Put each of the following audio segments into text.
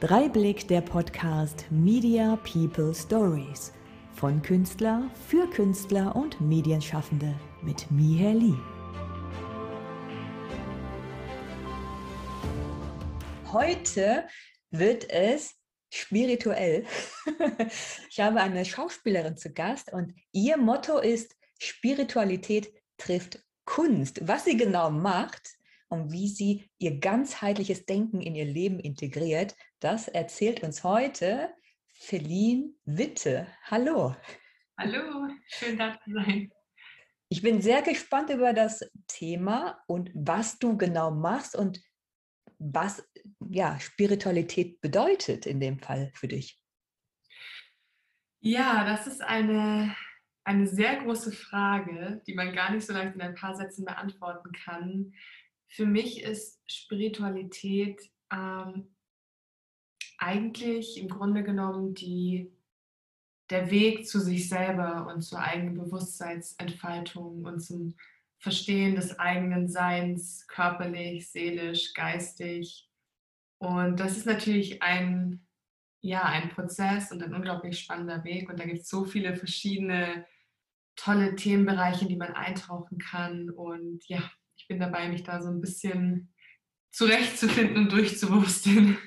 Dreiblick der Podcast Media People Stories von Künstler für Künstler und Medienschaffende mit Miher Lee. Heute wird es spirituell. Ich habe eine Schauspielerin zu Gast und ihr Motto ist Spiritualität trifft Kunst. Was sie genau macht, und wie sie ihr ganzheitliches Denken in ihr Leben integriert, das erzählt uns heute Feline Witte. Hallo. Hallo, schön da zu sein. Ich bin sehr gespannt über das Thema und was du genau machst und was ja, Spiritualität bedeutet in dem Fall für dich. Ja, das ist eine, eine sehr große Frage, die man gar nicht so leicht in ein paar Sätzen beantworten kann für mich ist Spiritualität ähm, eigentlich im Grunde genommen die, der Weg zu sich selber und zur eigenen Bewusstseinsentfaltung und zum Verstehen des eigenen Seins, körperlich, seelisch, geistig. Und das ist natürlich ein, ja, ein Prozess und ein unglaublich spannender Weg. Und da gibt es so viele verschiedene tolle Themenbereiche, in die man eintauchen kann. Und ja, ich bin dabei, mich da so ein bisschen zurechtzufinden und durchzuwursteln.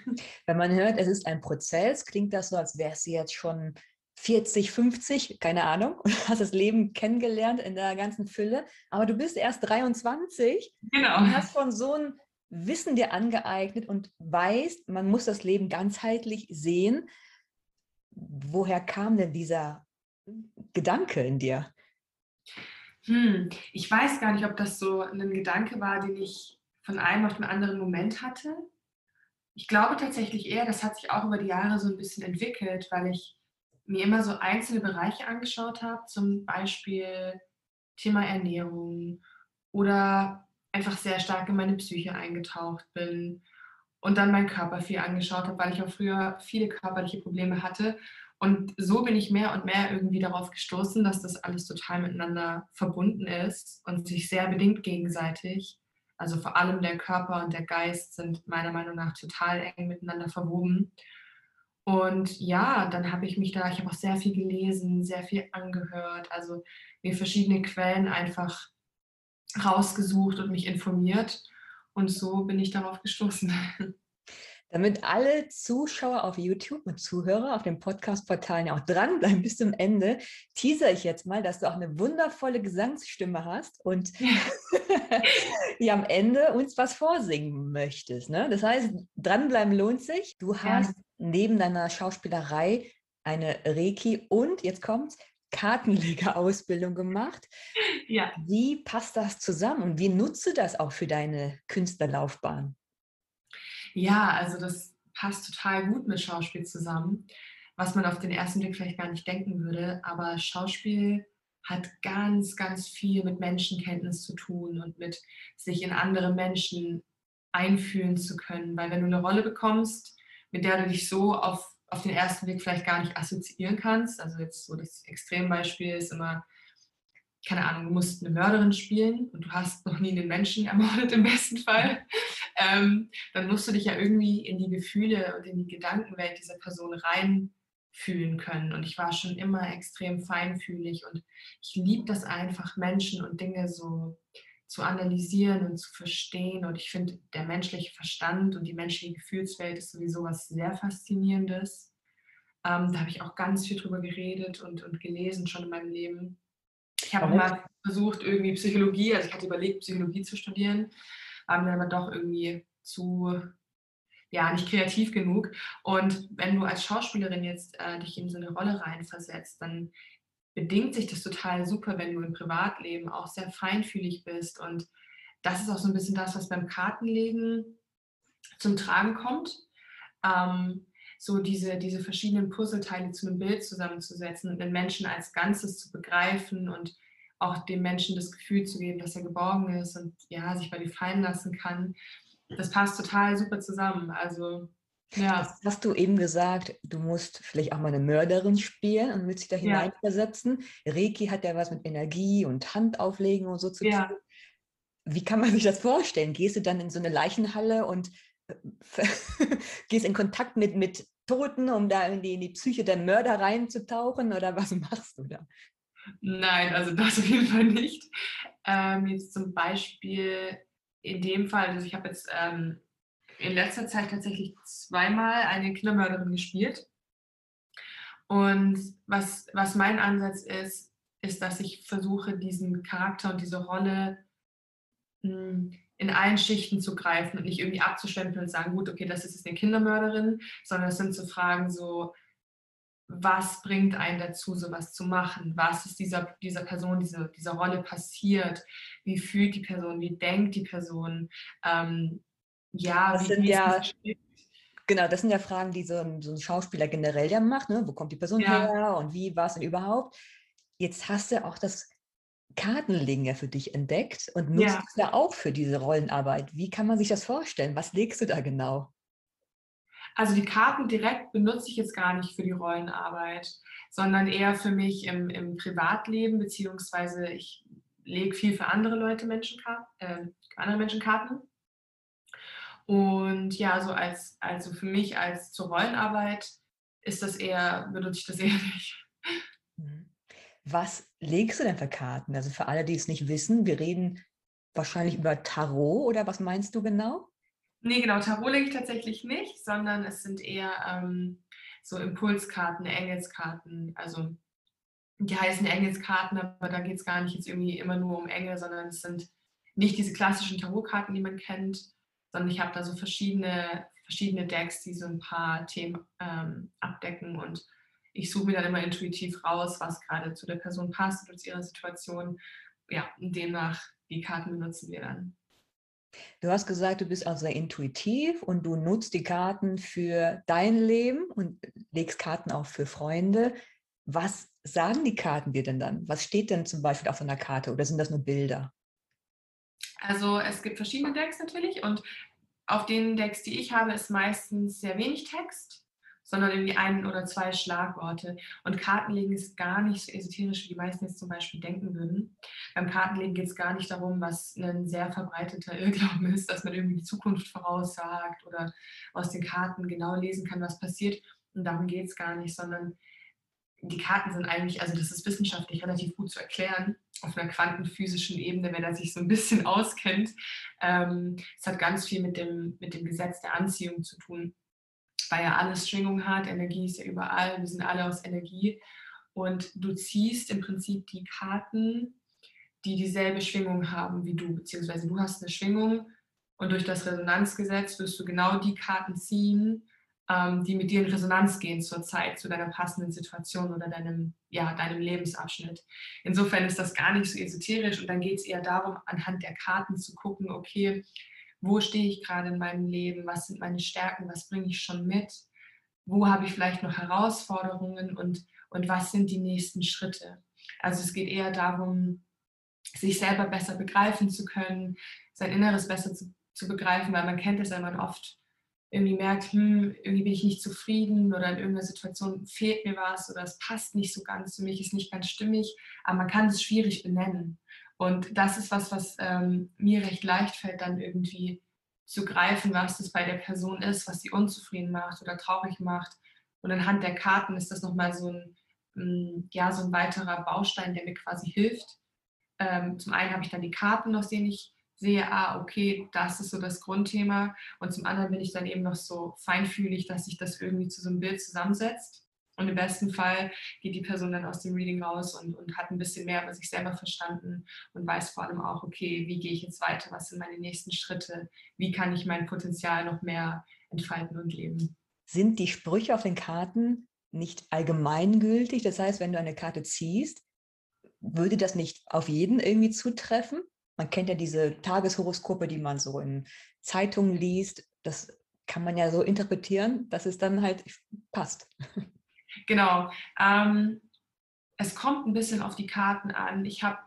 Wenn man hört, es ist ein Prozess, klingt das so, als wärst du jetzt schon 40, 50, keine Ahnung, und hast das Leben kennengelernt in der ganzen Fülle. Aber du bist erst 23 genau. und hast von so einem Wissen dir angeeignet und weißt, man muss das Leben ganzheitlich sehen. Woher kam denn dieser Gedanke in dir? Hm, ich weiß gar nicht, ob das so ein Gedanke war, den ich von einem auf den anderen Moment hatte. Ich glaube tatsächlich eher, das hat sich auch über die Jahre so ein bisschen entwickelt, weil ich mir immer so einzelne Bereiche angeschaut habe, zum Beispiel Thema Ernährung oder einfach sehr stark in meine Psyche eingetaucht bin und dann meinen Körper viel angeschaut habe, weil ich auch früher viele körperliche Probleme hatte und so bin ich mehr und mehr irgendwie darauf gestoßen, dass das alles total miteinander verbunden ist und sich sehr bedingt gegenseitig. Also vor allem der Körper und der Geist sind meiner Meinung nach total eng miteinander verwoben. Und ja, dann habe ich mich da, ich habe auch sehr viel gelesen, sehr viel angehört, also mir verschiedene Quellen einfach rausgesucht und mich informiert. Und so bin ich darauf gestoßen. Damit alle Zuschauer auf YouTube und Zuhörer auf den Podcast-Portalen auch dranbleiben bis zum Ende, teaser ich jetzt mal, dass du auch eine wundervolle Gesangsstimme hast und die am Ende uns was vorsingen möchtest. Ne? Das heißt, dranbleiben lohnt sich. Du hast ja. neben deiner Schauspielerei eine Reiki und jetzt kommt Kartenlegerausbildung gemacht. Ja. Wie passt das zusammen und wie nutzt du das auch für deine Künstlerlaufbahn? Ja, also das passt total gut mit Schauspiel zusammen, was man auf den ersten Blick vielleicht gar nicht denken würde. Aber Schauspiel hat ganz, ganz viel mit Menschenkenntnis zu tun und mit sich in andere Menschen einfühlen zu können. Weil wenn du eine Rolle bekommst, mit der du dich so auf, auf den ersten Blick vielleicht gar nicht assoziieren kannst, also jetzt so das Extrembeispiel ist immer, keine Ahnung, du musst eine Mörderin spielen und du hast noch nie einen Menschen ermordet im besten Fall ähm, dann musst du dich ja irgendwie in die Gefühle und in die Gedankenwelt dieser Person reinfühlen können. Und ich war schon immer extrem feinfühlig und ich liebe das einfach, Menschen und Dinge so zu analysieren und zu verstehen. Und ich finde, der menschliche Verstand und die menschliche Gefühlswelt ist sowieso was sehr Faszinierendes. Ähm, da habe ich auch ganz viel drüber geredet und, und gelesen schon in meinem Leben. Ich habe mal versucht, irgendwie Psychologie, also ich hatte überlegt, Psychologie zu studieren, waren wir aber doch irgendwie zu, ja, nicht kreativ genug. Und wenn du als Schauspielerin jetzt äh, dich in so eine Rolle reinversetzt, dann bedingt sich das total super, wenn du im Privatleben auch sehr feinfühlig bist. Und das ist auch so ein bisschen das, was beim Kartenlegen zum Tragen kommt. Ähm, so diese, diese verschiedenen Puzzleteile zu einem Bild zusammenzusetzen und den Menschen als Ganzes zu begreifen und auch dem Menschen das Gefühl zu geben, dass er geborgen ist und ja, sich bei dir fallen lassen kann. Das passt total super zusammen. Also ja. Das hast du eben gesagt, du musst vielleicht auch mal eine Mörderin spielen und willst dich da hineinversetzen. Ja. Reiki hat ja was mit Energie und Handauflegen und so zu tun. Ja. Wie kann man sich das vorstellen? Gehst du dann in so eine Leichenhalle und gehst in Kontakt mit, mit Toten, um da in die, in die Psyche der Mörder reinzutauchen oder was machst du da? Nein, also das auf jeden Fall nicht. Ähm, jetzt zum Beispiel in dem Fall, also ich habe jetzt ähm, in letzter Zeit tatsächlich zweimal eine Kindermörderin gespielt. Und was, was mein Ansatz ist, ist, dass ich versuche, diesen Charakter und diese Rolle hm, in allen Schichten zu greifen und nicht irgendwie abzustempeln und sagen, gut, okay, das ist jetzt eine Kindermörderin, sondern es sind zu Fragen so, was bringt einen dazu, sowas zu machen? Was ist dieser, dieser Person, diese, dieser Rolle passiert? Wie fühlt die Person? Wie denkt die Person? Ähm, ja, das wie, sind wie ja, genau, das sind ja Fragen, die so ein, so ein Schauspieler generell ja macht. Ne? Wo kommt die Person ja. her und wie, was und überhaupt? Jetzt hast du auch das Kartenlegen ja für dich entdeckt und nutzt ja. es ja auch für diese Rollenarbeit. Wie kann man sich das vorstellen? Was legst du da genau? Also die Karten direkt benutze ich jetzt gar nicht für die Rollenarbeit, sondern eher für mich im, im Privatleben, beziehungsweise ich lege viel für andere Leute Menschenkarten, äh, andere Menschen. Und ja, so als, also für mich als zur Rollenarbeit ist das eher, benutze ich das eher nicht. Mhm. Was legst du denn für Karten? Also für alle, die es nicht wissen, wir reden wahrscheinlich über Tarot oder was meinst du genau? Nee, genau, Tarot lege ich tatsächlich nicht, sondern es sind eher ähm, so Impulskarten, Engelskarten. Also die heißen Engelskarten, aber da geht es gar nicht jetzt irgendwie immer nur um Engel, sondern es sind nicht diese klassischen Tarotkarten, die man kennt, sondern ich habe da so verschiedene, verschiedene Decks, die so ein paar Themen ähm, abdecken und ich suche mir dann immer intuitiv raus, was gerade zu der Person passt oder zu ihrer Situation. Ja, und demnach die Karten benutzen wir dann. Du hast gesagt, du bist also sehr intuitiv und du nutzt die Karten für dein Leben und legst Karten auch für Freunde. Was sagen die Karten dir denn dann? Was steht denn zum Beispiel auf so einer Karte oder sind das nur Bilder? Also es gibt verschiedene Decks natürlich und auf den Decks, die ich habe, ist meistens sehr wenig Text sondern irgendwie ein oder zwei Schlagworte. Und Kartenlegen ist gar nicht so esoterisch, wie die meisten jetzt zum Beispiel denken würden. Beim Kartenlegen geht es gar nicht darum, was ein sehr verbreiteter Irrglauben ist, dass man irgendwie die Zukunft voraussagt oder aus den Karten genau lesen kann, was passiert. Und darum geht es gar nicht, sondern die Karten sind eigentlich, also das ist wissenschaftlich relativ gut zu erklären, auf einer quantenphysischen Ebene, wenn er sich so ein bisschen auskennt. Ähm, es hat ganz viel mit dem, mit dem Gesetz der Anziehung zu tun weil ja alles Schwingung hat, Energie ist ja überall, wir sind alle aus Energie und du ziehst im Prinzip die Karten, die dieselbe Schwingung haben wie du, beziehungsweise du hast eine Schwingung und durch das Resonanzgesetz wirst du genau die Karten ziehen, ähm, die mit dir in Resonanz gehen zur Zeit, zu deiner passenden Situation oder deinem, ja, deinem Lebensabschnitt. Insofern ist das gar nicht so esoterisch und dann geht es eher darum, anhand der Karten zu gucken, okay, wo stehe ich gerade in meinem Leben, was sind meine Stärken, was bringe ich schon mit, wo habe ich vielleicht noch Herausforderungen und, und was sind die nächsten Schritte. Also es geht eher darum, sich selber besser begreifen zu können, sein Inneres besser zu, zu begreifen, weil man kennt es, wenn man oft irgendwie merkt, hm, irgendwie bin ich nicht zufrieden oder in irgendeiner Situation fehlt mir was oder es passt nicht so ganz zu mich, ist nicht ganz stimmig, aber man kann es schwierig benennen. Und das ist was, was ähm, mir recht leicht fällt, dann irgendwie zu greifen, was das bei der Person ist, was sie unzufrieden macht oder traurig macht. Und anhand der Karten ist das nochmal so ein, mm, ja, so ein weiterer Baustein, der mir quasi hilft. Ähm, zum einen habe ich dann die Karten, aus denen ich sehe, ah, okay, das ist so das Grundthema. Und zum anderen bin ich dann eben noch so feinfühlig, dass sich das irgendwie zu so einem Bild zusammensetzt. Und im besten Fall geht die Person dann aus dem Reading raus und, und hat ein bisschen mehr über sich selber verstanden und weiß vor allem auch, okay, wie gehe ich jetzt weiter, was sind meine nächsten Schritte, wie kann ich mein Potenzial noch mehr entfalten und leben. Sind die Sprüche auf den Karten nicht allgemeingültig? Das heißt, wenn du eine Karte ziehst, würde das nicht auf jeden irgendwie zutreffen? Man kennt ja diese Tageshoroskope, die man so in Zeitungen liest. Das kann man ja so interpretieren, dass es dann halt passt. Genau. Ähm, es kommt ein bisschen auf die Karten an. Ich habe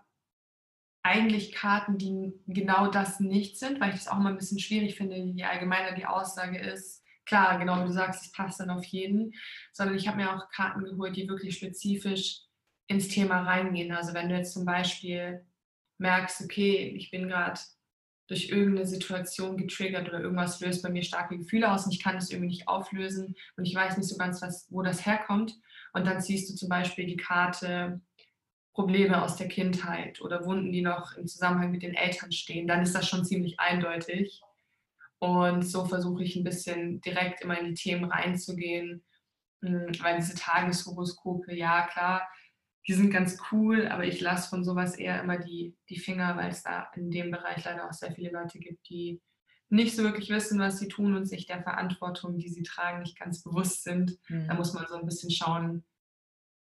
eigentlich Karten, die genau das nicht sind, weil ich das auch mal ein bisschen schwierig finde, je allgemeiner die Aussage ist. Klar, genau wie du sagst, es passt dann auf jeden, sondern ich habe mir auch Karten geholt, die wirklich spezifisch ins Thema reingehen. Also wenn du jetzt zum Beispiel merkst, okay, ich bin gerade durch irgendeine Situation getriggert oder irgendwas löst bei mir starke Gefühle aus und ich kann das irgendwie nicht auflösen und ich weiß nicht so ganz, was, wo das herkommt. Und dann ziehst du zum Beispiel die Karte Probleme aus der Kindheit oder Wunden, die noch im Zusammenhang mit den Eltern stehen. Dann ist das schon ziemlich eindeutig. Und so versuche ich ein bisschen direkt immer in die Themen reinzugehen, hm, weil diese Tageshoroskope, ja klar, die sind ganz cool, aber ich lasse von sowas eher immer die, die Finger, weil es da in dem Bereich leider auch sehr viele Leute gibt, die nicht so wirklich wissen, was sie tun und sich der Verantwortung, die sie tragen, nicht ganz bewusst sind. Mhm. Da muss man so ein bisschen schauen,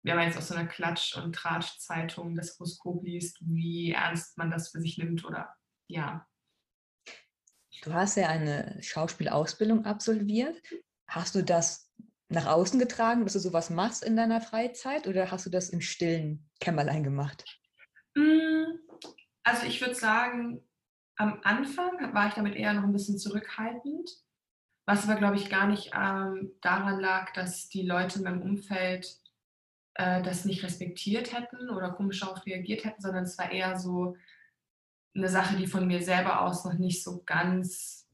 wenn man jetzt aus so einer Klatsch- und Tratsch-Zeitung das Horoskop liest, wie ernst man das für sich nimmt oder ja. Du hast ja eine Schauspielausbildung absolviert. Hast du das nach außen getragen, dass du sowas machst in deiner Freizeit oder hast du das im stillen Kämmerlein gemacht? Mm, also ich würde sagen, am Anfang war ich damit eher noch ein bisschen zurückhaltend, was aber, glaube ich, gar nicht ähm, daran lag, dass die Leute in meinem Umfeld äh, das nicht respektiert hätten oder komisch darauf reagiert hätten, sondern es war eher so eine Sache, die von mir selber aus noch nicht so ganz,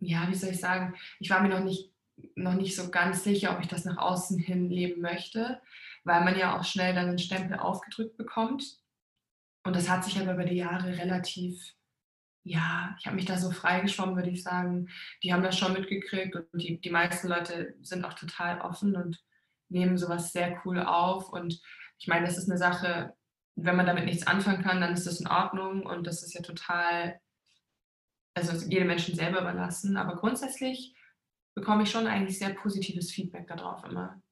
ja, wie soll ich sagen, ich war mir noch nicht noch nicht so ganz sicher, ob ich das nach außen hin leben möchte, weil man ja auch schnell dann einen Stempel aufgedrückt bekommt. Und das hat sich aber über die Jahre relativ, ja, ich habe mich da so freigeschwommen, würde ich sagen. Die haben das schon mitgekriegt und die, die meisten Leute sind auch total offen und nehmen sowas sehr cool auf. Und ich meine, das ist eine Sache, wenn man damit nichts anfangen kann, dann ist das in Ordnung und das ist ja total, also jedem Menschen selber überlassen. Aber grundsätzlich bekomme ich schon eigentlich sehr positives Feedback darauf immer.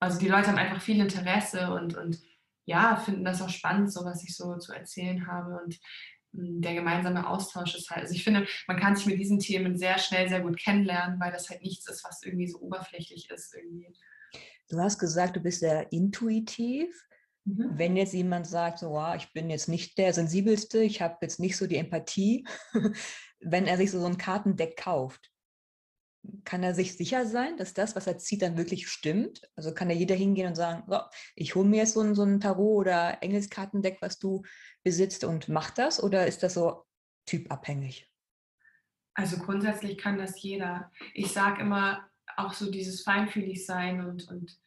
Also die Leute haben einfach viel Interesse und, und ja, finden das auch spannend, so was ich so zu erzählen habe. Und hm, der gemeinsame Austausch ist halt, also ich finde, man kann sich mit diesen Themen sehr schnell, sehr gut kennenlernen, weil das halt nichts ist, was irgendwie so oberflächlich ist irgendwie. Du hast gesagt, du bist sehr intuitiv. Mhm. Wenn jetzt jemand sagt, so, wow, ich bin jetzt nicht der Sensibelste, ich habe jetzt nicht so die Empathie, wenn er sich so ein Kartendeck kauft, kann er sich sicher sein, dass das, was er zieht, dann wirklich stimmt? Also kann da jeder hingehen und sagen, so, ich hole mir jetzt so ein, so ein Tarot- oder Engelskartendeck, was du besitzt und mach das? Oder ist das so typabhängig? Also grundsätzlich kann das jeder. Ich sage immer auch so dieses feinfühlig sein und, und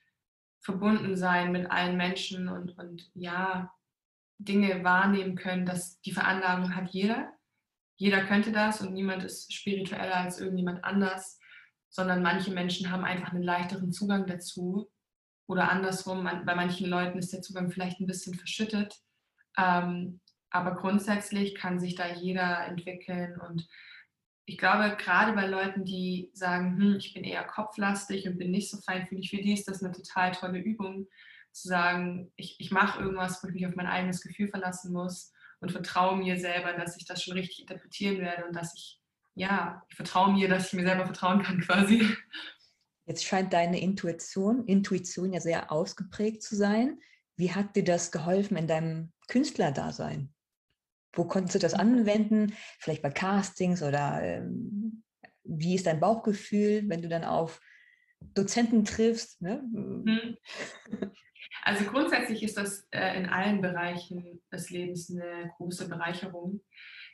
verbunden sein mit allen Menschen und, und ja, Dinge wahrnehmen können, dass die Veranlagung hat jeder. Jeder könnte das und niemand ist spiritueller als irgendjemand anders sondern manche Menschen haben einfach einen leichteren Zugang dazu. Oder andersrum, bei manchen Leuten ist der Zugang vielleicht ein bisschen verschüttet. Ähm, aber grundsätzlich kann sich da jeder entwickeln. Und ich glaube, gerade bei Leuten, die sagen, hm, ich bin eher kopflastig und bin nicht so feinfühlig wie die, ist das eine total tolle Übung, zu sagen, ich, ich mache irgendwas, wo ich mich auf mein eigenes Gefühl verlassen muss und vertraue mir selber, dass ich das schon richtig interpretieren werde und dass ich ja, ich vertraue mir, dass ich mir selber vertrauen kann quasi. Jetzt scheint deine Intuition, Intuition ja sehr ausgeprägt zu sein. Wie hat dir das geholfen in deinem Künstlerdasein? Wo konntest du das anwenden? Vielleicht bei Castings oder ähm, wie ist dein Bauchgefühl, wenn du dann auf Dozenten triffst? Ne? Mhm. Also grundsätzlich ist das äh, in allen Bereichen des Lebens eine große Bereicherung.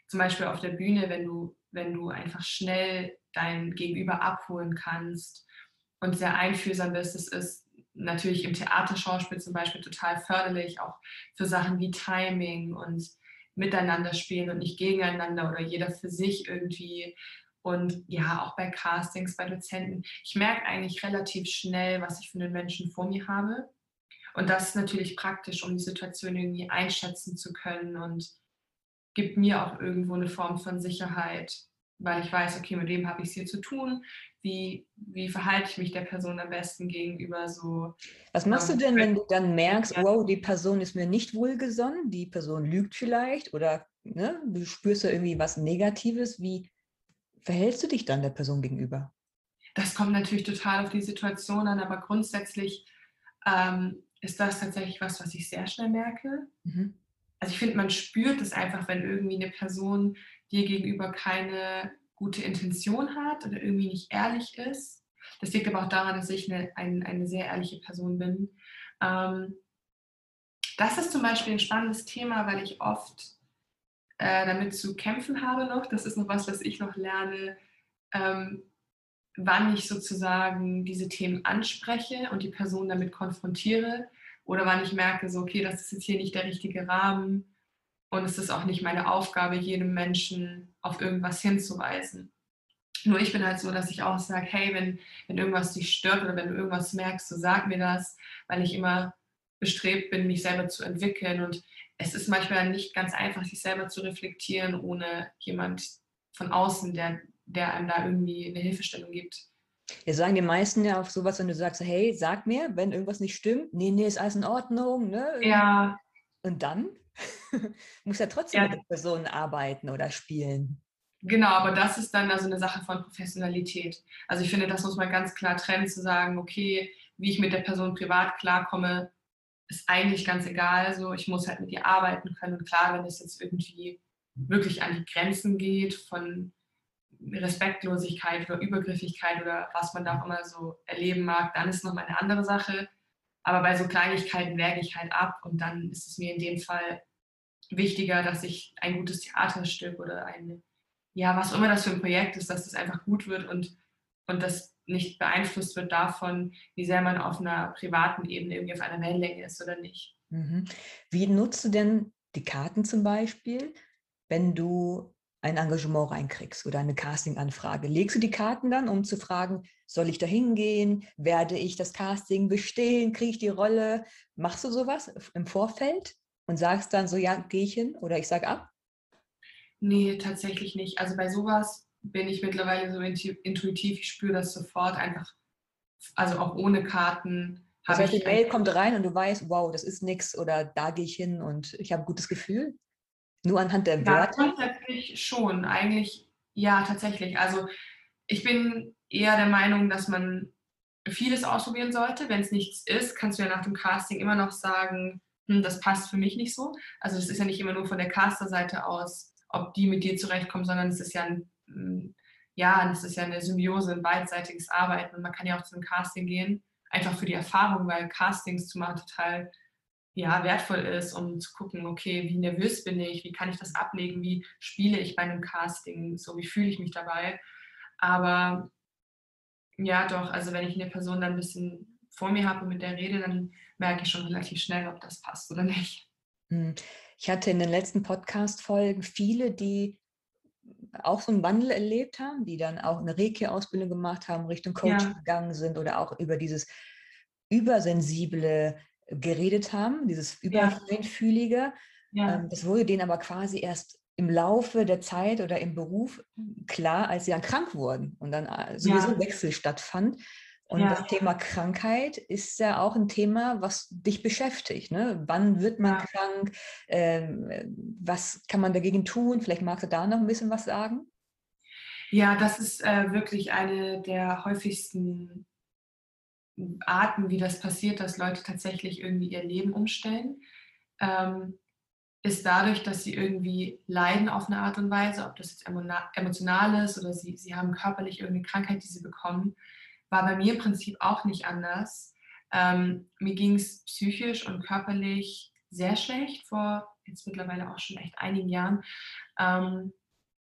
Zum Beispiel auf der Bühne, wenn du wenn du einfach schnell dein Gegenüber abholen kannst und sehr einfühlsam bist. Es ist natürlich im Theaterschauspiel zum Beispiel total förderlich, auch für Sachen wie Timing und miteinander spielen und nicht gegeneinander oder jeder für sich irgendwie. Und ja, auch bei Castings, bei Dozenten. Ich merke eigentlich relativ schnell, was ich für einen Menschen vor mir habe. Und das ist natürlich praktisch, um die Situation irgendwie einschätzen zu können und gibt mir auch irgendwo eine Form von Sicherheit, weil ich weiß, okay, mit wem habe ich es hier zu tun, wie, wie verhalte ich mich der Person am besten gegenüber so. Was machst ähm, du denn, wenn du dann merkst, wow, die Person ist mir nicht wohlgesonnen, die Person lügt vielleicht oder ne, du spürst da irgendwie was Negatives, wie verhältst du dich dann der Person gegenüber? Das kommt natürlich total auf die Situation an, aber grundsätzlich ähm, ist das tatsächlich was, was ich sehr schnell merke. Mhm also ich finde, man spürt es einfach, wenn irgendwie eine Person dir gegenüber keine gute Intention hat oder irgendwie nicht ehrlich ist. Das liegt aber auch daran, dass ich eine, eine, eine sehr ehrliche Person bin. Ähm, das ist zum Beispiel ein spannendes Thema, weil ich oft äh, damit zu kämpfen habe noch. Das ist noch was, was ich noch lerne, ähm, wann ich sozusagen diese Themen anspreche und die Person damit konfrontiere oder wann ich merke, so, okay, das ist jetzt hier nicht der richtige Rahmen und es ist auch nicht meine Aufgabe, jedem Menschen auf irgendwas hinzuweisen. Nur ich bin halt so, dass ich auch sage, hey, wenn, wenn irgendwas dich stört oder wenn du irgendwas merkst, so sag mir das, weil ich immer bestrebt bin, mich selber zu entwickeln. Und es ist manchmal nicht ganz einfach, sich selber zu reflektieren, ohne jemand von außen, der, der einem da irgendwie eine Hilfestellung gibt. Wir sagen die meisten ja auf sowas, wenn du sagst, hey, sag mir, wenn irgendwas nicht stimmt. Nee, nee, ist alles in Ordnung. Ne? Ja. Und dann muss ja trotzdem ja. mit der Person arbeiten oder spielen. Genau, aber das ist dann also eine Sache von Professionalität. Also ich finde, das muss man ganz klar trennen, zu sagen, okay, wie ich mit der Person privat klarkomme, ist eigentlich ganz egal. So, ich muss halt mit ihr arbeiten können. Und klar, wenn es jetzt irgendwie wirklich an die Grenzen geht von Respektlosigkeit oder Übergriffigkeit oder was man da auch immer so erleben mag, dann ist nochmal eine andere Sache. Aber bei so Kleinigkeiten wäge ich halt ab und dann ist es mir in dem Fall wichtiger, dass ich ein gutes Theaterstück oder ein, ja, was auch immer das für ein Projekt ist, dass das einfach gut wird und, und das nicht beeinflusst wird davon, wie sehr man auf einer privaten Ebene irgendwie auf einer Wellenlänge ist oder nicht. Mhm. Wie nutzt du denn die Karten zum Beispiel, wenn du ein Engagement reinkriegst oder eine Casting-Anfrage? Legst du die Karten dann, um zu fragen, soll ich da hingehen? Werde ich das Casting bestehen? Kriege ich die Rolle? Machst du sowas im Vorfeld und sagst dann so, ja, gehe ich hin oder ich sage ab? Nee, tatsächlich nicht. Also bei sowas bin ich mittlerweile so intuitiv, ich spüre das sofort einfach, also auch ohne Karten. Das heißt, die Mail kommt rein und du weißt, wow, das ist nichts oder da gehe ich hin und ich habe ein gutes Gefühl? Nur anhand der Wörter? Ja, grundsätzlich schon. Eigentlich, ja, tatsächlich. Also ich bin eher der Meinung, dass man vieles ausprobieren sollte. Wenn es nichts ist, kannst du ja nach dem Casting immer noch sagen, hm, das passt für mich nicht so. Also das ist ja nicht immer nur von der Caster-Seite aus, ob die mit dir zurechtkommen, sondern es ist ja ein ähm, ja, das ist ja eine Symbiose, ein beidseitiges Arbeiten und man kann ja auch zu einem Casting gehen, einfach für die Erfahrung, weil Castings zu machen total ja, wertvoll ist, um zu gucken, okay, wie nervös bin ich, wie kann ich das ablegen, wie spiele ich bei einem Casting, so wie fühle ich mich dabei. Aber ja, doch, also wenn ich eine Person dann ein bisschen vor mir habe und mit der rede, dann merke ich schon relativ schnell, ob das passt oder nicht. Hm. Ich hatte in den letzten Podcast-Folgen viele, die auch so einen Wandel erlebt haben, die dann auch eine Reiki-Ausbildung gemacht haben, Richtung Coaching ja. gegangen sind oder auch über dieses Übersensible geredet haben, dieses Überfeinfühlige. Ja. Ähm, das wurde denen aber quasi erst im Laufe der Zeit oder im Beruf klar, als sie dann krank wurden und dann äh, sowieso ja. Wechsel stattfand. Und ja. das Thema Krankheit ist ja auch ein Thema, was dich beschäftigt. Ne? Wann wird man ja. krank? Ähm, was kann man dagegen tun? Vielleicht magst du da noch ein bisschen was sagen. Ja, das ist äh, wirklich eine der häufigsten Arten, wie das passiert, dass Leute tatsächlich irgendwie ihr Leben umstellen. Ähm, ist dadurch, dass sie irgendwie leiden auf eine Art und Weise, ob das jetzt emotional ist oder sie, sie haben körperlich irgendeine Krankheit, die sie bekommen war bei mir im Prinzip auch nicht anders. Ähm, mir ging es psychisch und körperlich sehr schlecht vor jetzt mittlerweile auch schon echt einigen Jahren. Ähm,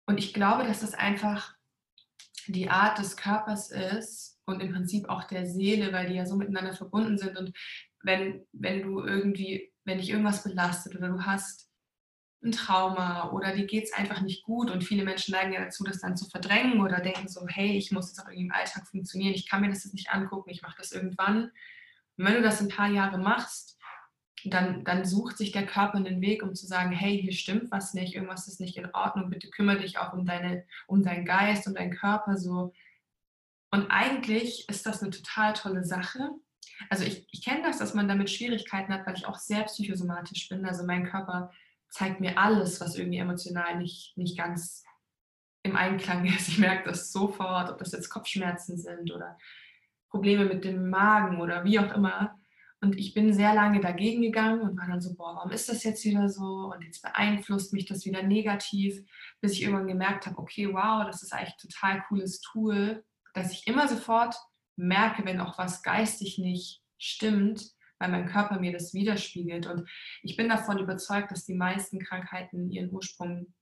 und ich glaube, dass das einfach die Art des Körpers ist und im Prinzip auch der Seele, weil die ja so miteinander verbunden sind. Und wenn, wenn du irgendwie, wenn dich irgendwas belastet oder du hast ein Trauma oder dir geht es einfach nicht gut und viele Menschen neigen ja dazu, das dann zu verdrängen oder denken so, hey, ich muss jetzt auch irgendwie im Alltag funktionieren, ich kann mir das jetzt nicht angucken, ich mache das irgendwann. Und wenn du das ein paar Jahre machst, dann, dann sucht sich der Körper einen Weg, um zu sagen, hey, hier stimmt was nicht, irgendwas ist nicht in Ordnung, bitte kümmere dich auch um, deine, um deinen Geist, um deinen Körper so. Und eigentlich ist das eine total tolle Sache. Also ich, ich kenne das, dass man damit Schwierigkeiten hat, weil ich auch sehr psychosomatisch bin. Also mein Körper zeigt mir alles, was irgendwie emotional nicht, nicht ganz im Einklang ist. Ich merke das sofort, ob das jetzt Kopfschmerzen sind oder Probleme mit dem Magen oder wie auch immer. Und ich bin sehr lange dagegen gegangen und war dann so, boah, warum ist das jetzt wieder so? Und jetzt beeinflusst mich das wieder negativ, bis ich irgendwann gemerkt habe, okay, wow, das ist eigentlich ein total cooles Tool, dass ich immer sofort merke, wenn auch was geistig nicht stimmt, weil mein Körper mir das widerspiegelt. Und ich bin davon überzeugt, dass die meisten Krankheiten ihren Ursprung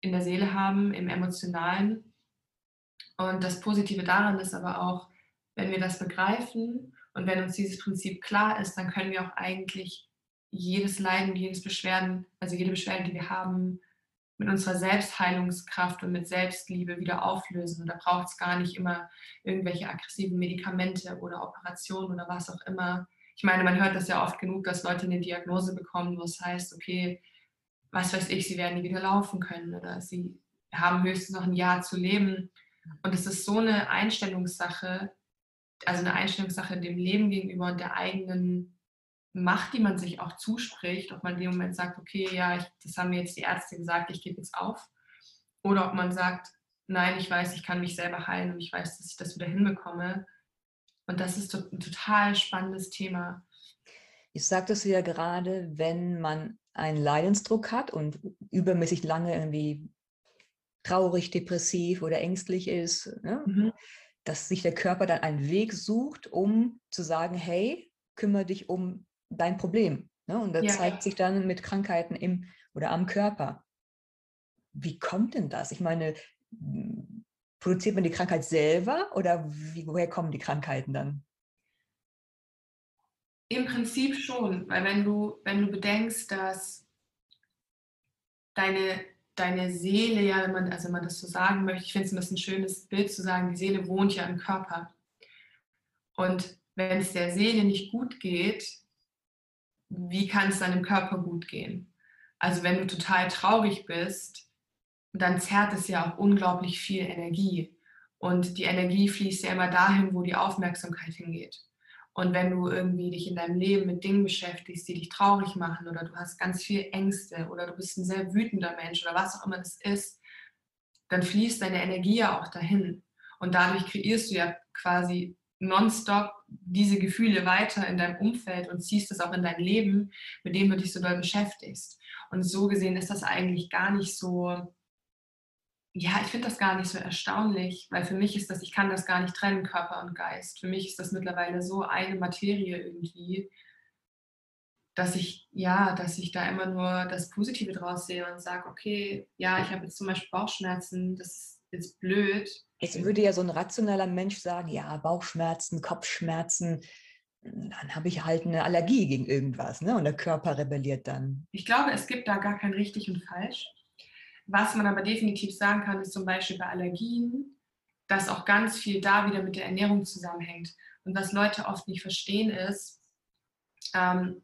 in der Seele haben, im Emotionalen. Und das Positive daran ist aber auch, wenn wir das begreifen und wenn uns dieses Prinzip klar ist, dann können wir auch eigentlich jedes Leiden, jedes Beschwerden, also jede Beschwerde, die wir haben, mit unserer Selbstheilungskraft und mit Selbstliebe wieder auflösen. Und da braucht es gar nicht immer irgendwelche aggressiven Medikamente oder Operationen oder was auch immer. Ich meine, man hört das ja oft genug, dass Leute eine Diagnose bekommen, wo es heißt, okay, was weiß ich, sie werden nie wieder laufen können oder sie haben höchstens noch ein Jahr zu leben. Und es ist so eine Einstellungssache, also eine Einstellungssache dem Leben gegenüber und der eigenen Macht, die man sich auch zuspricht, ob man in dem Moment sagt, okay, ja, ich, das haben mir jetzt die Ärzte gesagt, ich gebe jetzt auf. Oder ob man sagt, nein, ich weiß, ich kann mich selber heilen und ich weiß, dass ich das wieder hinbekomme. Und das ist ein total spannendes Thema. Ich sagtest du ja gerade, wenn man einen Leidensdruck hat und übermäßig lange irgendwie traurig, depressiv oder ängstlich ist, ne? mhm. dass sich der Körper dann einen Weg sucht, um zu sagen, hey, kümmere dich um dein Problem. Ne? Und das ja, zeigt sich dann mit Krankheiten im oder am Körper. Wie kommt denn das? Ich meine, produziert man die Krankheit selber oder wie, woher kommen die Krankheiten dann? Im Prinzip schon, weil wenn du, wenn du bedenkst, dass deine, deine Seele, ja, wenn man, also wenn man das so sagen möchte, ich finde es ein bisschen ein schönes Bild zu sagen, die Seele wohnt ja im Körper. Und wenn es der Seele nicht gut geht, wie kann es deinem Körper gut gehen? Also wenn du total traurig bist, dann zerrt es ja auch unglaublich viel Energie. Und die Energie fließt ja immer dahin, wo die Aufmerksamkeit hingeht. Und wenn du irgendwie dich in deinem Leben mit Dingen beschäftigst, die dich traurig machen oder du hast ganz viel Ängste oder du bist ein sehr wütender Mensch oder was auch immer das ist, dann fließt deine Energie ja auch dahin. Und dadurch kreierst du ja quasi nonstop diese Gefühle weiter in deinem Umfeld und ziehst es auch in dein Leben, mit dem du dich so doll beschäftigst. Und so gesehen ist das eigentlich gar nicht so, ja, ich finde das gar nicht so erstaunlich, weil für mich ist das, ich kann das gar nicht trennen, Körper und Geist. Für mich ist das mittlerweile so eine Materie irgendwie, dass ich, ja, dass ich da immer nur das Positive draus sehe und sage, okay, ja, ich habe jetzt zum Beispiel Bauchschmerzen, das ist jetzt blöd, Jetzt würde ja so ein rationaler Mensch sagen, ja, Bauchschmerzen, Kopfschmerzen, dann habe ich halt eine Allergie gegen irgendwas, ne? Und der Körper rebelliert dann. Ich glaube, es gibt da gar kein richtig und falsch. Was man aber definitiv sagen kann, ist zum Beispiel bei Allergien, dass auch ganz viel da wieder mit der Ernährung zusammenhängt. Und was Leute oft nicht verstehen ist, ähm,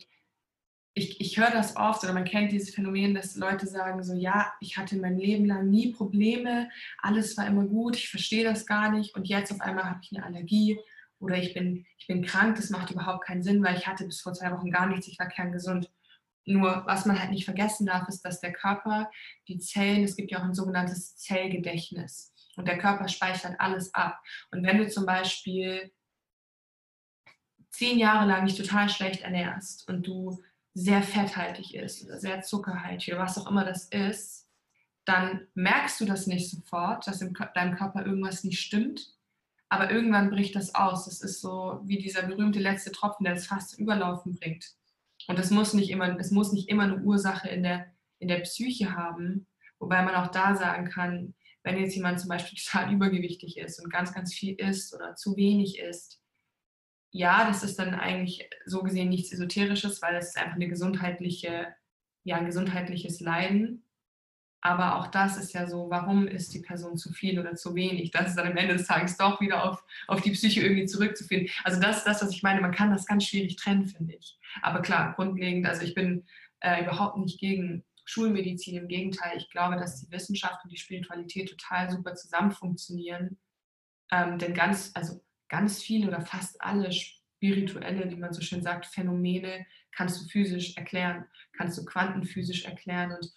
ich, ich höre das oft oder man kennt dieses Phänomen, dass Leute sagen so, ja, ich hatte mein Leben lang nie Probleme, alles war immer gut, ich verstehe das gar nicht und jetzt auf einmal habe ich eine Allergie oder ich bin, ich bin krank, das macht überhaupt keinen Sinn, weil ich hatte bis vor zwei Wochen gar nichts, ich war kerngesund. Nur was man halt nicht vergessen darf, ist, dass der Körper, die Zellen, es gibt ja auch ein sogenanntes Zellgedächtnis und der Körper speichert alles ab. Und wenn du zum Beispiel zehn Jahre lang dich total schlecht ernährst und du sehr fetthaltig ist oder sehr zuckerhaltig oder was auch immer das ist, dann merkst du das nicht sofort, dass in deinem Körper irgendwas nicht stimmt. Aber irgendwann bricht das aus. Das ist so wie dieser berühmte letzte Tropfen, der das fast zum Überlaufen bringt. Und es muss nicht immer, muss nicht immer eine Ursache in der, in der Psyche haben, wobei man auch da sagen kann, wenn jetzt jemand zum Beispiel total übergewichtig ist und ganz, ganz viel isst oder zu wenig isst, ja, das ist dann eigentlich so gesehen nichts Esoterisches, weil es ist einfach eine gesundheitliche, ja, ein gesundheitliches Leiden. Aber auch das ist ja so, warum ist die Person zu viel oder zu wenig? Das ist dann am Ende des Tages doch wieder auf, auf die Psyche irgendwie zurückzuführen. Also das ist das, was ich meine. Man kann das ganz schwierig trennen, finde ich. Aber klar, grundlegend, also ich bin äh, überhaupt nicht gegen Schulmedizin. Im Gegenteil, ich glaube, dass die Wissenschaft und die Spiritualität total super zusammen funktionieren. Ähm, denn ganz, also ganz viele oder fast alle spirituelle, wie man so schön sagt, Phänomene kannst du physisch erklären, kannst du quantenphysisch erklären. Und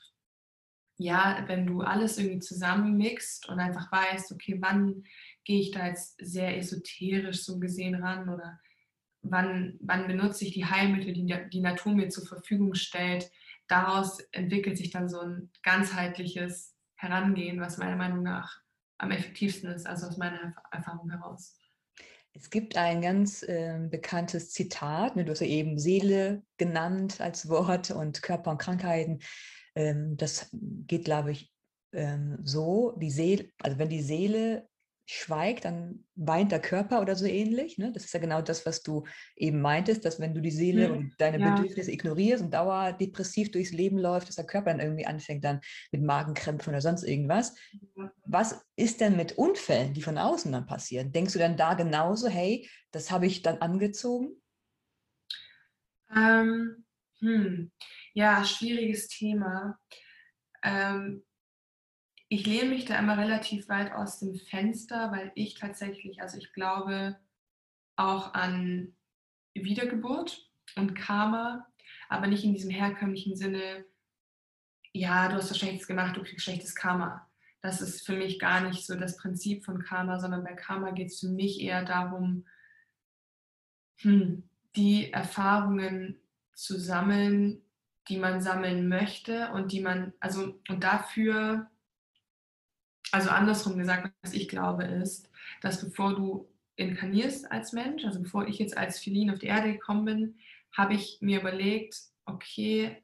ja, wenn du alles irgendwie zusammenmixt und einfach weißt, okay, wann gehe ich da jetzt sehr esoterisch so gesehen ran oder wann, wann benutze ich die Heilmittel, die die Natur mir zur Verfügung stellt, daraus entwickelt sich dann so ein ganzheitliches Herangehen, was meiner Meinung nach am effektivsten ist, also aus meiner Erfahrung heraus. Es gibt ein ganz äh, bekanntes Zitat, ne, du hast ja eben Seele genannt als Wort und Körper und Krankheiten. Ähm, das geht, glaube ich, ähm, so, die Seele, also wenn die Seele schweigt, dann weint der Körper oder so ähnlich. Ne? Das ist ja genau das, was du eben meintest, dass wenn du die Seele mhm. und deine ja. Bedürfnisse ignorierst und dauerdepressiv durchs Leben läuft, dass der Körper dann irgendwie anfängt dann mit Magenkrämpfen oder sonst irgendwas. Was ist denn mit Unfällen, die von außen dann passieren? Denkst du dann da genauso, hey, das habe ich dann angezogen? Ähm, hm. Ja, schwieriges Thema. Ähm, ich lehne mich da immer relativ weit aus dem Fenster, weil ich tatsächlich, also ich glaube auch an Wiedergeburt und Karma, aber nicht in diesem herkömmlichen Sinne, ja, du hast was Schlechtes gemacht, du kriegst schlechtes Karma. Das ist für mich gar nicht so das Prinzip von Karma, sondern bei Karma geht es für mich eher darum, hm, die Erfahrungen zu sammeln, die man sammeln möchte und die man, also und dafür also andersrum gesagt, was ich glaube, ist, dass bevor du inkarnierst als Mensch, also bevor ich jetzt als Felin auf die Erde gekommen bin, habe ich mir überlegt, okay,